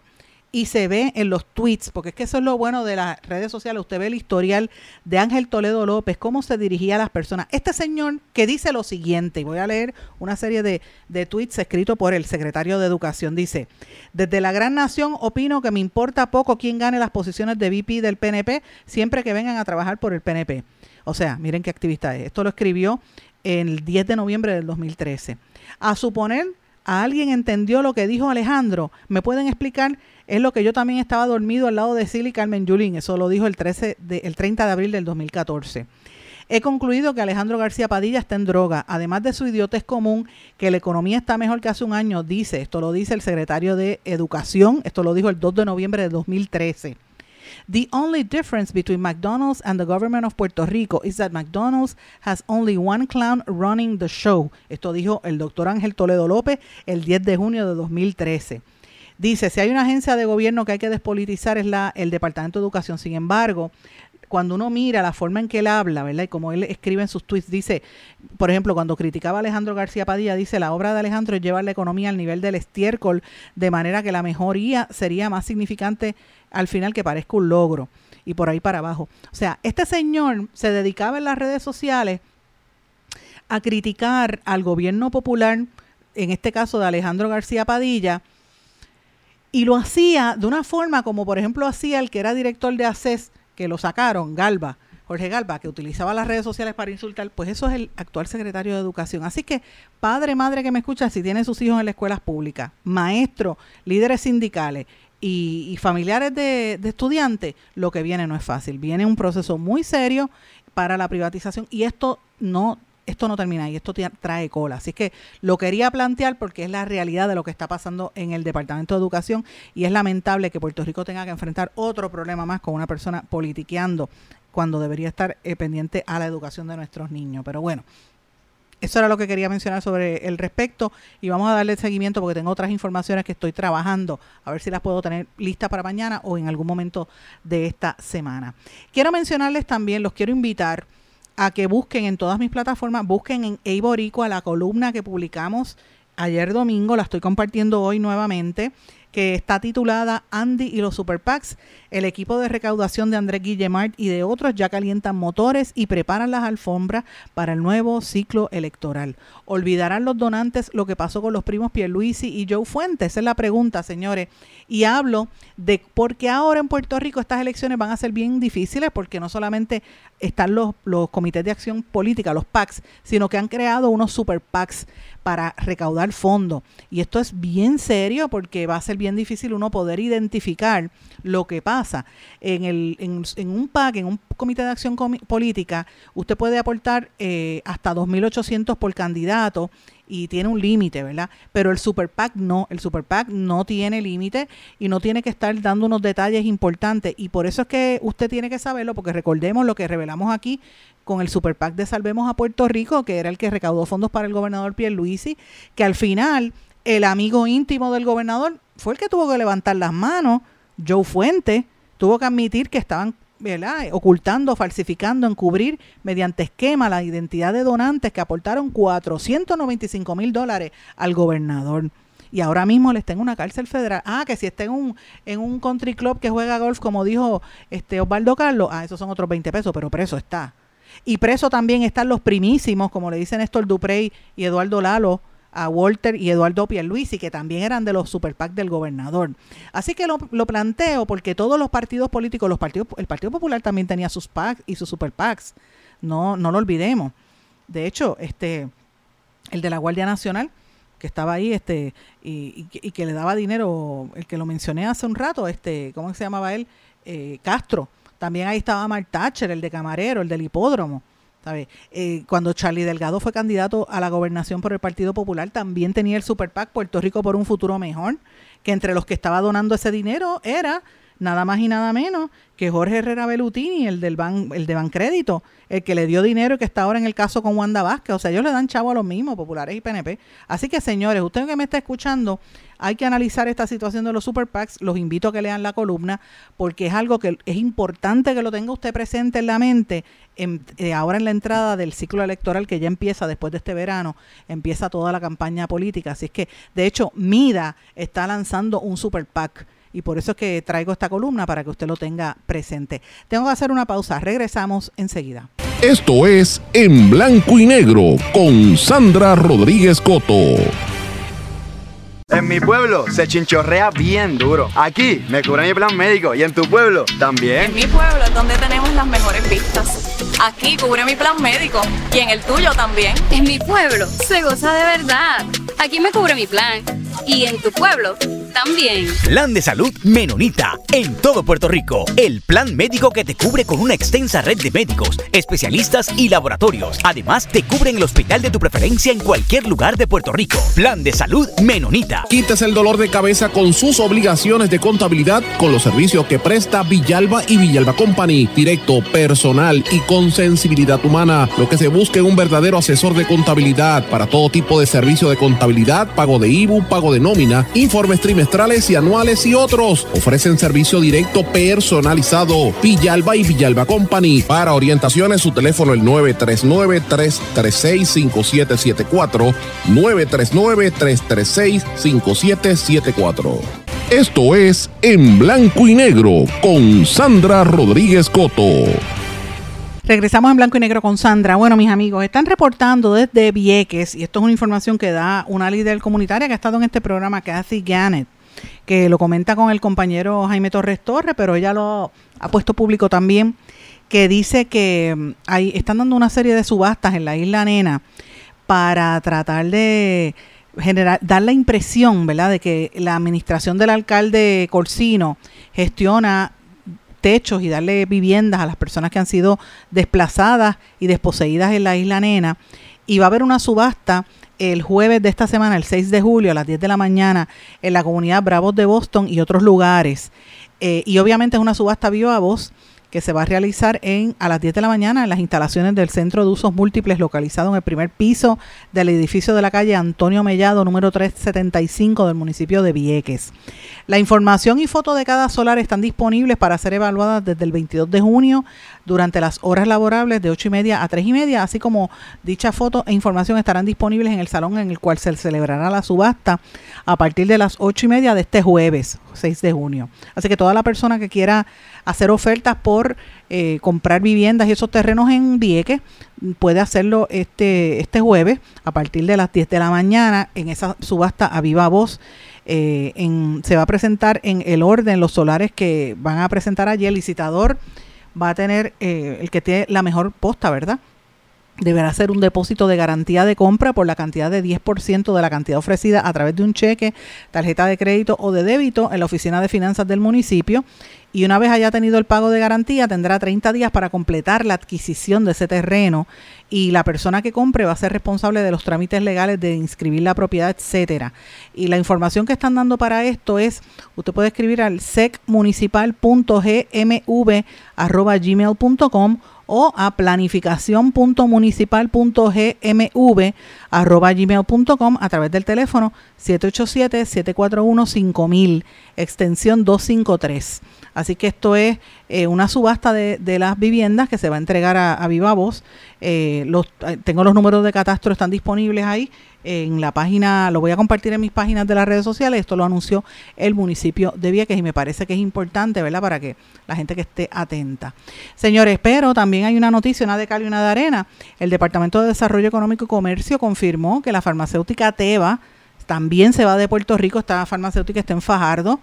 y se ve en los tweets, porque es que eso es lo bueno de las redes sociales, usted ve el historial de Ángel Toledo López, cómo se dirigía a las personas. Este señor que dice lo siguiente, y voy a leer una serie de, de tweets escritos por el secretario de Educación, dice, desde la gran nación opino que me importa poco quién gane las posiciones de VP del PNP, siempre que vengan a trabajar por el PNP. O sea, miren qué activista es. Esto lo escribió el 10 de noviembre del 2013. A suponer ¿A alguien entendió lo que dijo Alejandro? ¿Me pueden explicar? Es lo que yo también estaba dormido al lado de Silly Carmen Yulín. Eso lo dijo el, 13 de, el 30 de abril del 2014. He concluido que Alejandro García Padilla está en droga, además de su idiotez común, que la economía está mejor que hace un año, dice, esto lo dice el secretario de Educación, esto lo dijo el 2 de noviembre de 2013. The only difference between McDonald's and the government of Puerto Rico is that McDonald's has only one clown running the show. Esto dijo el doctor Ángel Toledo López el 10 de junio de 2013. Dice, si hay una agencia de gobierno que hay que despolitizar es la, el Departamento de Educación. Sin embargo, cuando uno mira la forma en que él habla, ¿verdad? Y como él escribe en sus tweets, dice, por ejemplo, cuando criticaba a Alejandro García Padilla, dice, la obra de Alejandro es llevar la economía al nivel del estiércol, de manera que la mejoría sería más significante al final que parezca un logro, y por ahí para abajo. O sea, este señor se dedicaba en las redes sociales a criticar al gobierno popular, en este caso de Alejandro García Padilla, y lo hacía de una forma como por ejemplo hacía el que era director de ACES, que lo sacaron, Galba, Jorge Galba, que utilizaba las redes sociales para insultar, pues eso es el actual secretario de Educación. Así que, padre, madre que me escucha, si tiene sus hijos en las escuelas públicas, maestros, líderes sindicales y, familiares de, de estudiantes, lo que viene no es fácil. Viene un proceso muy serio para la privatización y esto no esto no termina ahí, esto trae cola. Así que lo quería plantear porque es la realidad de lo que está pasando en el Departamento de Educación y es lamentable que Puerto Rico tenga que enfrentar otro problema más con una persona politiqueando cuando debería estar eh, pendiente a la educación de nuestros niños. Pero bueno, eso era lo que quería mencionar sobre el respecto y vamos a darle seguimiento porque tengo otras informaciones que estoy trabajando, a ver si las puedo tener listas para mañana o en algún momento de esta semana. Quiero mencionarles también, los quiero invitar a que busquen en todas mis plataformas, busquen en a la columna que publicamos ayer domingo, la estoy compartiendo hoy nuevamente, que está titulada Andy y los Super El equipo de recaudación de Andrés Guillemart y de otros ya calientan motores y preparan las alfombras para el nuevo ciclo electoral. ¿Olvidarán los donantes lo que pasó con los primos Pierluisi y Joe Fuentes? Esa es la pregunta, señores. Y hablo de por qué ahora en Puerto Rico estas elecciones van a ser bien difíciles, porque no solamente están los, los comités de acción política, los PACs, sino que han creado unos super PACs para recaudar fondos. Y esto es bien serio porque va a ser bien difícil uno poder identificar lo que pasa. En, el, en, un PAC, en un comité de acción política, usted puede aportar eh, hasta 2.800 por candidato y tiene un límite, ¿verdad? Pero el Super PAC no, el Super PAC no tiene límite y no tiene que estar dando unos detalles importantes y por eso es que usted tiene que saberlo porque recordemos lo que revelamos aquí con el Super PAC de Salvemos a Puerto Rico, que era el que recaudó fondos para el gobernador Pierre Luisi, que al final el amigo íntimo del gobernador fue el que tuvo que levantar las manos, Joe Fuente, tuvo que admitir que estaban ocultando, falsificando, encubrir mediante esquema la identidad de donantes que aportaron 495 mil dólares al gobernador. Y ahora mismo le está en una cárcel federal. Ah, que si está en un, en un country club que juega golf, como dijo este Osvaldo Carlos, ah, esos son otros 20 pesos, pero preso está. Y preso también están los primísimos, como le dicen Néstor Duprey y Eduardo Lalo, a Walter y Eduardo Pierluisi, que también eran de los super PAC del gobernador. Así que lo, planteo porque todos los partidos políticos, los partidos, el Partido Popular también tenía sus PAC y sus super PACs. No, no lo olvidemos. De hecho, este, el de la Guardia Nacional, que estaba ahí, este, y, que le daba dinero, el que lo mencioné hace un rato, este, ¿cómo se llamaba él? Eh, Castro. También ahí estaba Mark Thatcher, el de camarero, el del hipódromo. Eh, cuando Charlie Delgado fue candidato a la gobernación por el Partido Popular, también tenía el Super PAC Puerto Rico por un futuro mejor, que entre los que estaba donando ese dinero era nada más y nada menos que Jorge Herrera Belutini, el del ban, el de Bancrédito, el que le dio dinero y que está ahora en el caso con Wanda Vázquez. O sea, ellos le dan chavo a los mismos, populares y PNP. Así que, señores, usted que me está escuchando, hay que analizar esta situación de los super PACs. Los invito a que lean la columna porque es algo que es importante que lo tenga usted presente en la mente. Eh, ahora en la entrada del ciclo electoral que ya empieza después de este verano, empieza toda la campaña política. Así es que, de hecho, MIDA está lanzando un super PAC y por eso es que traigo esta columna para que usted lo tenga presente. Tengo que hacer una pausa, regresamos enseguida. Esto es En Blanco y Negro con Sandra Rodríguez Coto. En mi pueblo se chinchorrea bien duro. Aquí me cubre mi plan médico y en tu pueblo también. En mi pueblo es donde tenemos las mejores vistas. Aquí cubre mi plan médico y en el tuyo también. En mi pueblo se goza de verdad. Aquí me cubre mi plan. Y en tu pueblo también. Plan de salud Menonita. En todo Puerto Rico. El plan médico que te cubre con una extensa red de médicos, especialistas y laboratorios. Además, te cubre en el hospital de tu preferencia en cualquier lugar de Puerto Rico. Plan de salud Menonita. Quites el dolor de cabeza con sus obligaciones de contabilidad con los servicios que presta Villalba y Villalba Company. Directo, personal y con sensibilidad humana. Lo que se busca en un verdadero asesor de contabilidad para todo tipo de servicio de contabilidad, pago de IBU, pago de nómina, informes trimestrales y anuales y otros. Ofrecen servicio directo personalizado. Villalba y Villalba Company. Para orientaciones, su teléfono el 939-336-5774. 939-336-5774. Esto es En Blanco y Negro con Sandra Rodríguez Coto. Regresamos en blanco y negro con Sandra. Bueno, mis amigos, están reportando desde Vieques, y esto es una información que da una líder comunitaria que ha estado en este programa, Kathy Gannett, que lo comenta con el compañero Jaime Torres Torres, pero ella lo ha puesto público también, que dice que mm, hay, están dando una serie de subastas en la isla Nena para tratar de generar, dar la impresión, ¿verdad?, de que la administración del alcalde Corsino gestiona techos y darle viviendas a las personas que han sido desplazadas y desposeídas en la isla Nena. Y va a haber una subasta el jueves de esta semana, el 6 de julio, a las 10 de la mañana, en la comunidad Bravos de Boston y otros lugares. Eh, y obviamente es una subasta viva voz que se va a realizar en a las 10 de la mañana en las instalaciones del Centro de Usos Múltiples localizado en el primer piso del edificio de la calle Antonio Mellado número 375 del municipio de Vieques. La información y foto de cada solar están disponibles para ser evaluadas desde el 22 de junio durante las horas laborables de 8 y media a 3 y media, así como dicha foto e información estarán disponibles en el salón en el cual se celebrará la subasta a partir de las 8 y media de este jueves, 6 de junio. Así que toda la persona que quiera hacer ofertas por eh, comprar viviendas y esos terrenos en Vieques puede hacerlo este, este jueves a partir de las 10 de la mañana en esa subasta a viva voz. Eh, se va a presentar en el orden los solares que van a presentar allí el licitador va a tener eh, el que tiene la mejor posta, ¿verdad? Deberá hacer un depósito de garantía de compra por la cantidad de 10% de la cantidad ofrecida a través de un cheque, tarjeta de crédito o de débito en la oficina de finanzas del municipio. Y una vez haya tenido el pago de garantía, tendrá 30 días para completar la adquisición de ese terreno y la persona que compre va a ser responsable de los trámites legales de inscribir la propiedad, etcétera. Y la información que están dando para esto es, usted puede escribir al secmunicipal.gmv@gmail.com o a planificación.municipal.gmv.gmail.com a través del teléfono 787-741-5000, extensión 253. Así que esto es eh, una subasta de, las viviendas que se va a entregar a, Viva Voz. Eh, los, eh, tengo los números de catastro, están disponibles ahí en la página, lo voy a compartir en mis páginas de las redes sociales, esto lo anunció el municipio de Vieques y me parece que es importante, ¿verdad? Para que la gente que esté atenta. Señores, pero también hay una noticia, una de cal y una de arena. El Departamento de Desarrollo Económico y Comercio confirmó que la farmacéutica Teva también se va de Puerto Rico, esta farmacéutica está en Fajardo.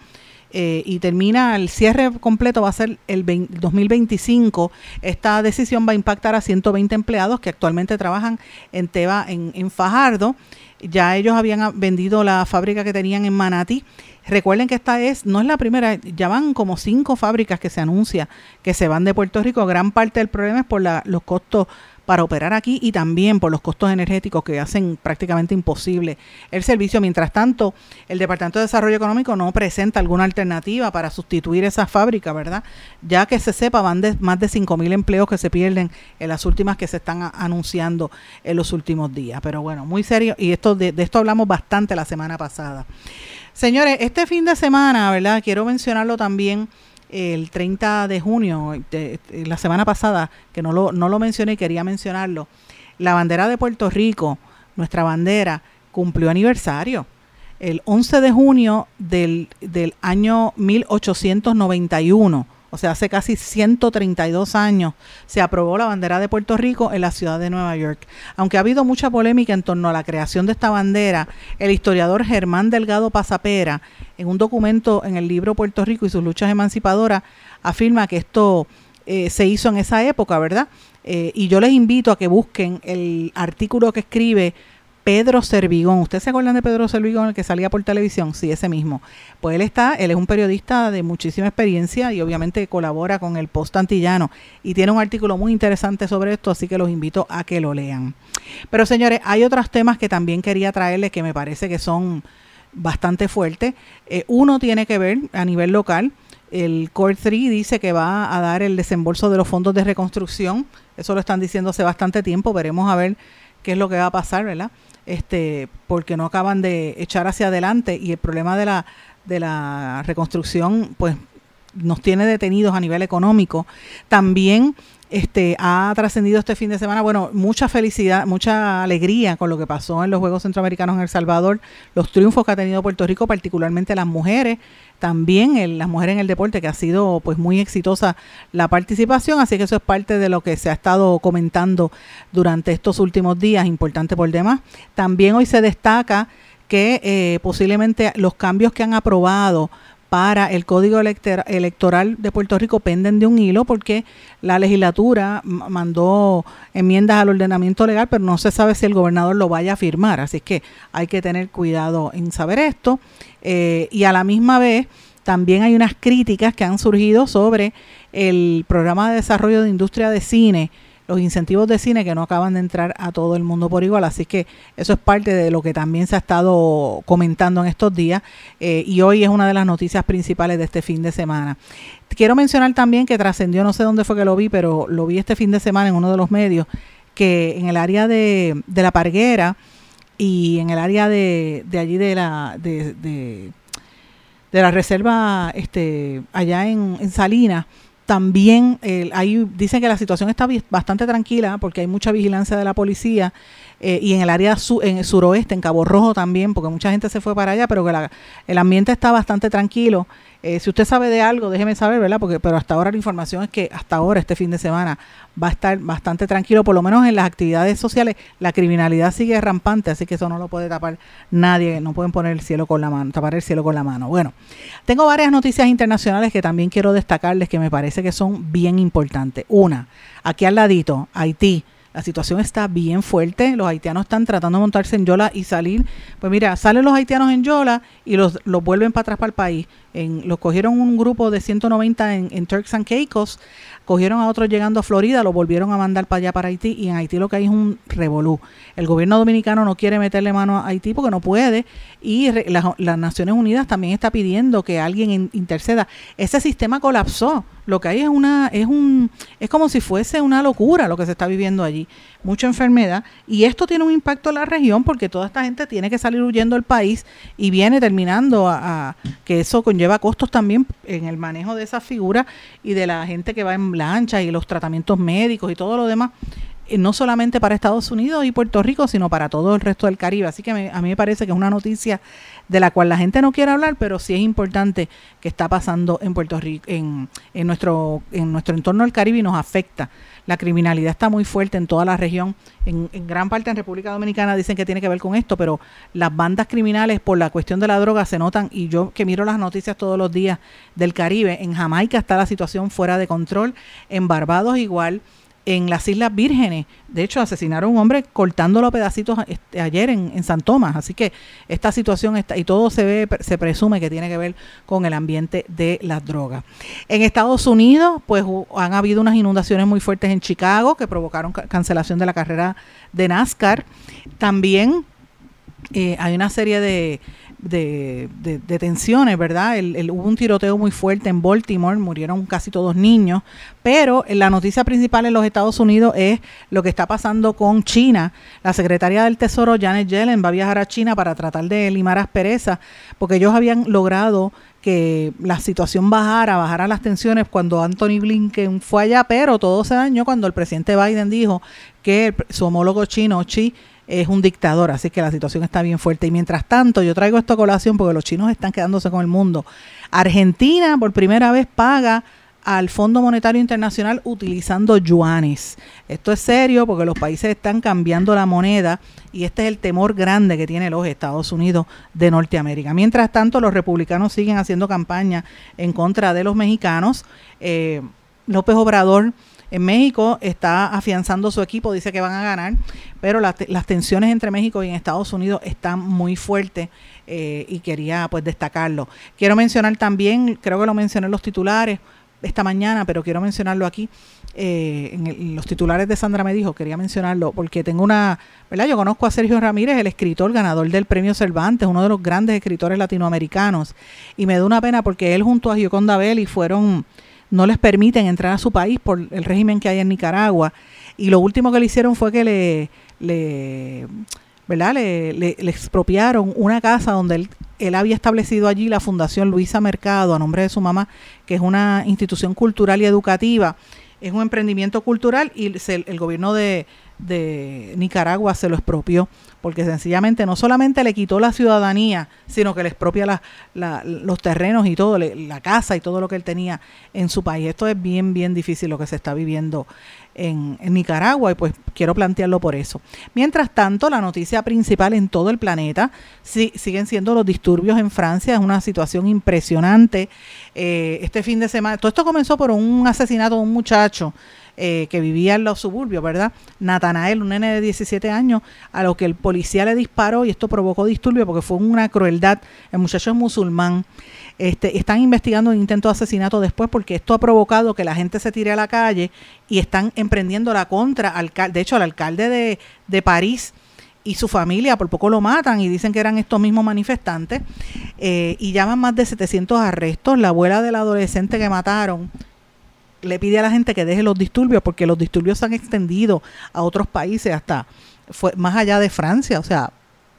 Eh, y termina el cierre completo va a ser el 2025. Esta decisión va a impactar a 120 empleados que actualmente trabajan en Teva en, en Fajardo. Ya ellos habían vendido la fábrica que tenían en Manati. Recuerden que esta es, no es la primera, ya van como cinco fábricas que se anuncia que se van de Puerto Rico. Gran parte del problema es por los costos para operar aquí y también por los costos energéticos que hacen prácticamente imposible el servicio. Mientras tanto, el Departamento de Desarrollo Económico no presenta alguna alternativa para sustituir esa fábrica, ¿verdad? Ya que se sepa, van de más de 5.000 empleos que se pierden en las últimas que se están anunciando en los últimos días. Pero bueno, muy serio, y esto de, de esto hablamos bastante la semana pasada. Señores, este fin de semana, ¿verdad? Quiero mencionarlo también el 30 de junio, la semana pasada, que no lo, no lo mencioné y quería mencionarlo, la bandera de Puerto Rico, nuestra bandera, cumplió aniversario. El 11 de junio del, del año 1891 o sea, hace casi 132 años, se aprobó la bandera de Puerto Rico en la ciudad de Nueva York. Aunque ha habido mucha polémica en torno a la creación de esta bandera, el historiador Germán Delgado Pasapera, en un documento en el libro Puerto Rico y sus luchas emancipadoras, afirma que esto eh, se hizo en esa época, ¿verdad? Eh, y yo les invito a que busquen el artículo que escribe Pedro Servigón. ¿Ustedes se acuerdan de Pedro Servigón, el que salía por televisión? Sí, ese mismo. Pues él está, él es un periodista de muchísima experiencia y obviamente colabora con el Post Antillano y tiene un artículo muy interesante sobre esto, así que los invito a que lo lean. Pero señores, hay otros temas que también quería traerles que me parece que son bastante fuertes. Eh, uno tiene que ver a nivel local. El Core 3 dice que va a dar el desembolso de los fondos de reconstrucción. Eso lo están diciendo hace bastante tiempo. Veremos a ver qué es lo que va a pasar, ¿verdad? Este, porque no acaban de echar hacia adelante y el problema de la de la reconstrucción, pues nos tiene detenidos a nivel económico. También este, ha trascendido este fin de semana, bueno, mucha felicidad, mucha alegría con lo que pasó en los Juegos Centroamericanos en El Salvador, los triunfos que ha tenido Puerto Rico, particularmente las mujeres, también las mujeres en el deporte, que ha sido pues muy exitosa la participación, así que eso es parte de lo que se ha estado comentando durante estos últimos días, importante por demás. También hoy se destaca que eh, posiblemente los cambios que han aprobado para el Código Electoral de Puerto Rico penden de un hilo porque la legislatura mandó enmiendas al ordenamiento legal, pero no se sabe si el gobernador lo vaya a firmar. Así que hay que tener cuidado en saber esto. Eh, y a la misma vez, también hay unas críticas que han surgido sobre el programa de desarrollo de industria de cine los incentivos de cine que no acaban de entrar a todo el mundo por igual. Así que eso es parte de lo que también se ha estado comentando en estos días eh, y hoy es una de las noticias principales de este fin de semana. Quiero mencionar también que trascendió, no sé dónde fue que lo vi, pero lo vi este fin de semana en uno de los medios, que en el área de, de la Parguera y en el área de, de allí de la... de, de de la reserva este allá en, en Salinas también eh, dicen que la situación está bastante tranquila porque hay mucha vigilancia de la policía eh, y en el área en el suroeste, en Cabo Rojo también, porque mucha gente se fue para allá, pero que el ambiente está bastante tranquilo. Eh, si usted sabe de algo, déjeme saber, ¿verdad? Porque, pero hasta ahora la información es que hasta ahora, este fin de semana, va a estar bastante tranquilo, por lo menos en las actividades sociales. La criminalidad sigue rampante, así que eso no lo puede tapar nadie, no pueden poner el cielo con la mano, tapar el cielo con la mano. Bueno, tengo varias noticias internacionales que también quiero destacarles que me parece que son bien importantes. Una, aquí al ladito, Haití la situación está bien fuerte. Los haitianos están tratando de montarse en Yola y salir. Pues mira, salen los haitianos en Yola y los, los vuelven para atrás para el país. En, los cogieron un grupo de 190 en, Turks and Caicos cogieron a otros llegando a Florida, lo volvieron a mandar para allá, para Haití, y en Haití lo que hay es un revolú. El gobierno dominicano no quiere meterle mano a Haití porque no puede, y las Naciones Unidas también está pidiendo que alguien interceda. Ese sistema colapsó. Lo que hay es una, es un, es como si fuese una locura lo que se está viviendo allí. Mucha enfermedad. Y esto tiene un impacto en la región porque toda esta gente tiene que salir huyendo del país y viene terminando a, que eso conlleva costos también en el manejo de esas figuras y de la gente que va en lancha y los tratamientos médicos y todo lo demás, no solamente para Estados Unidos y Puerto Rico, sino para todo el resto del Caribe. Así que a mí me parece que es una noticia de la cual la gente no quiere hablar, pero sí es importante que está pasando en Puerto Rico, en, en, nuestro, en nuestro entorno del Caribe y nos afecta. La criminalidad está muy fuerte en toda la región. En, en, gran parte en República Dominicana dicen que tiene que ver con esto, pero las bandas criminales por la cuestión de la droga se notan, y yo que miro las noticias todos los días del Caribe, en Jamaica está la situación fuera de control, en Barbados igual en las Islas Vírgenes. De hecho, asesinaron a un hombre cortándolo a pedacitos este, ayer en, en, San Tomás. Así que esta situación está, y todo se ve, se presume que tiene que ver con el ambiente de las drogas. En Estados Unidos, pues han habido unas inundaciones muy fuertes en Chicago que provocaron cancelación de la carrera de NASCAR. También eh, hay una serie de de, de, tensiones, ¿verdad? El, hubo un tiroteo muy fuerte en Baltimore, murieron casi todos niños, pero la noticia principal en los Estados Unidos es lo que está pasando con China. La secretaria del Tesoro, Janet Yellen, va a viajar a China para tratar de limar asperezas, porque ellos habían logrado que la situación bajara, bajara las tensiones cuando Anthony Blinken fue allá, pero todo se dañó cuando el presidente Biden dijo que su homólogo chino, Xi, es un dictador, así que la situación está bien fuerte. Y mientras tanto, yo traigo esta colación porque los chinos están quedándose con el mundo. Argentina por primera vez paga al Fondo Monetario Internacional utilizando yuanes. Esto es serio porque los países están cambiando la moneda y este es el temor grande que tiene los Estados Unidos de Norteamérica. Mientras tanto, los republicanos siguen haciendo campaña en contra de los mexicanos. Eh, López Obrador En México está afianzando su equipo, dice que van a ganar, pero las, tensiones entre México y en Estados Unidos están muy fuertes eh, y quería pues destacarlo. Quiero mencionar también, creo que lo mencioné en los titulares esta mañana, pero quiero mencionarlo aquí. Eh, en, los titulares de Sandra me dijo, quería mencionarlo porque tengo una, ¿verdad? Yo conozco a Sergio Ramírez, el escritor ganador del premio Cervantes, uno de los grandes escritores latinoamericanos, y me da una pena porque él junto a Gioconda Belli fueron, no les permiten entrar a su país por el régimen que hay en Nicaragua, y lo último que le hicieron fue que le, le ¿verdad? Le, le, expropiaron una casa donde él, él, había establecido allí la Fundación Luisa Mercado a nombre de su mamá, que es una institución cultural y educativa es un emprendimiento cultural y el gobierno de, Nicaragua se lo expropió, porque sencillamente no solamente le quitó la ciudadanía, sino que le expropia los terrenos y todo, la casa y todo lo que él tenía en su país. Esto es bien, bien difícil lo que se está viviendo en, Nicaragua y pues quiero plantearlo por eso. Mientras tanto, la noticia principal en todo el planeta siguen siendo los disturbios en Francia, es una situación impresionante. Eh, este fin de semana, todo esto comenzó por un asesinato de un muchacho. Eh, que vivía en los suburbios, ¿verdad? Natanael, un nene de 17 años, a lo que el policía le disparó y esto provocó disturbios porque fue una crueldad. El muchacho es musulmán. Este, están investigando un intento de asesinato después porque esto ha provocado que la gente se tire a la calle y están emprendiendo la contra. De hecho, al alcalde de, París y su familia por poco lo matan y dicen que eran estos mismos manifestantes eh, y llaman más de 700 arrestos. La abuela del adolescente que mataron le pide a la gente que deje los disturbios porque los disturbios se han extendido a otros países hasta fue más allá de Francia. O sea,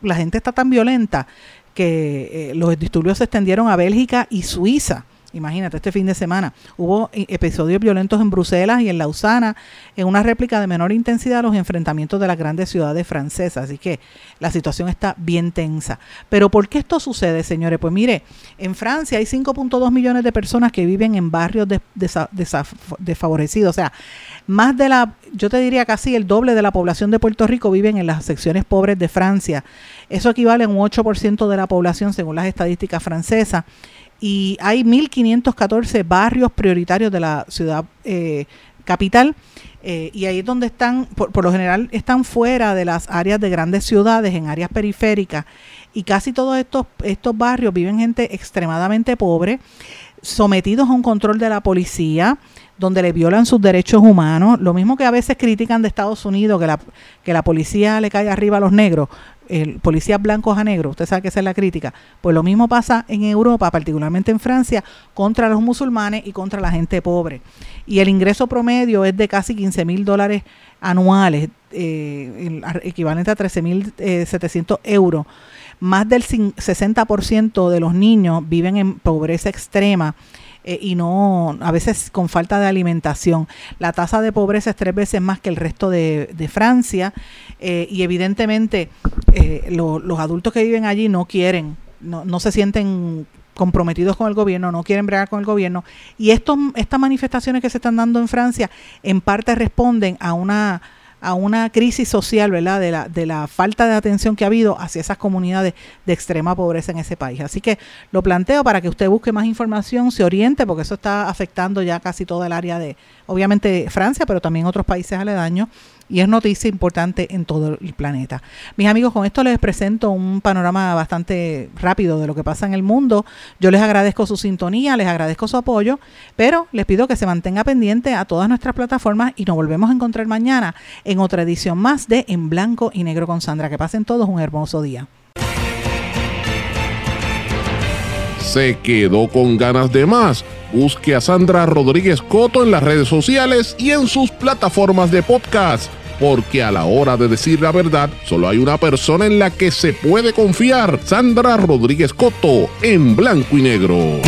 la gente está tan violenta que eh, los disturbios se extendieron a Bélgica y Suiza. Imagínate, este fin de semana hubo eh, episodios violentos en Bruselas y en Lausana, en una réplica de menor intensidad a los enfrentamientos de las grandes ciudades francesas. Así que la situación está bien tensa. Pero ¿por qué esto sucede, señores? Pues mire, en Francia hay 5.2 millones de personas que viven en barrios desfavorecidos. O sea, más de la, yo te diría casi el doble de la población de Puerto Rico viven en las secciones pobres de Francia. Eso equivale a un 8% de la población según las estadísticas francesas. Y hay 1.514 barrios prioritarios de la ciudad eh, capital. Eh, y ahí es donde están, por, lo general, están fuera de las áreas de grandes ciudades, en áreas periféricas. Y casi todos estos, estos barrios viven gente extremadamente pobre, sometidos a un control de la policía, donde le violan sus derechos humanos, lo mismo que a veces critican de Estados Unidos, que la, que la policía le cae arriba a los negros, el policía blancos a negros, usted sabe que esa es la crítica, pues lo mismo pasa en Europa, particularmente en Francia, contra los musulmanes y contra la gente pobre. Y el ingreso promedio es de casi 15 mil dólares anuales, eh, equivalente a 13 mil 700 eh, euros. Más del 60% de los niños viven en pobreza extrema eh, y no, a veces con falta de alimentación. La tasa de pobreza es tres veces más que el resto de, Francia eh, y evidentemente eh, los adultos que viven allí no quieren, no, no se sienten comprometidos con el gobierno, no quieren bregar con el gobierno. Y estos, estas manifestaciones que se están dando en Francia en parte responden a una a una crisis social, ¿verdad? De la, de la falta de atención que ha habido hacia esas comunidades de extrema pobreza en ese país. Así que lo planteo para que usted busque más información, se oriente, porque eso está afectando ya casi toda el área de, obviamente, Francia, pero también otros países aledaños y es noticia importante en todo el planeta. Mis amigos, con esto les presento un panorama bastante rápido de lo que pasa en el mundo. Yo les agradezco su sintonía, les agradezco su apoyo, pero les pido que se mantenga pendiente a todas nuestras plataformas y nos volvemos a encontrar mañana en otra edición más de En Blanco y Negro con Sandra. Que pasen todos un hermoso día. ¿Se quedó con ganas de más? Busque a Sandra Rodríguez Coto en las redes sociales y en sus plataformas de podcast, porque a la hora de decir la verdad, solo hay una persona en la que se puede confiar, Sandra Rodríguez Coto, en blanco y negro.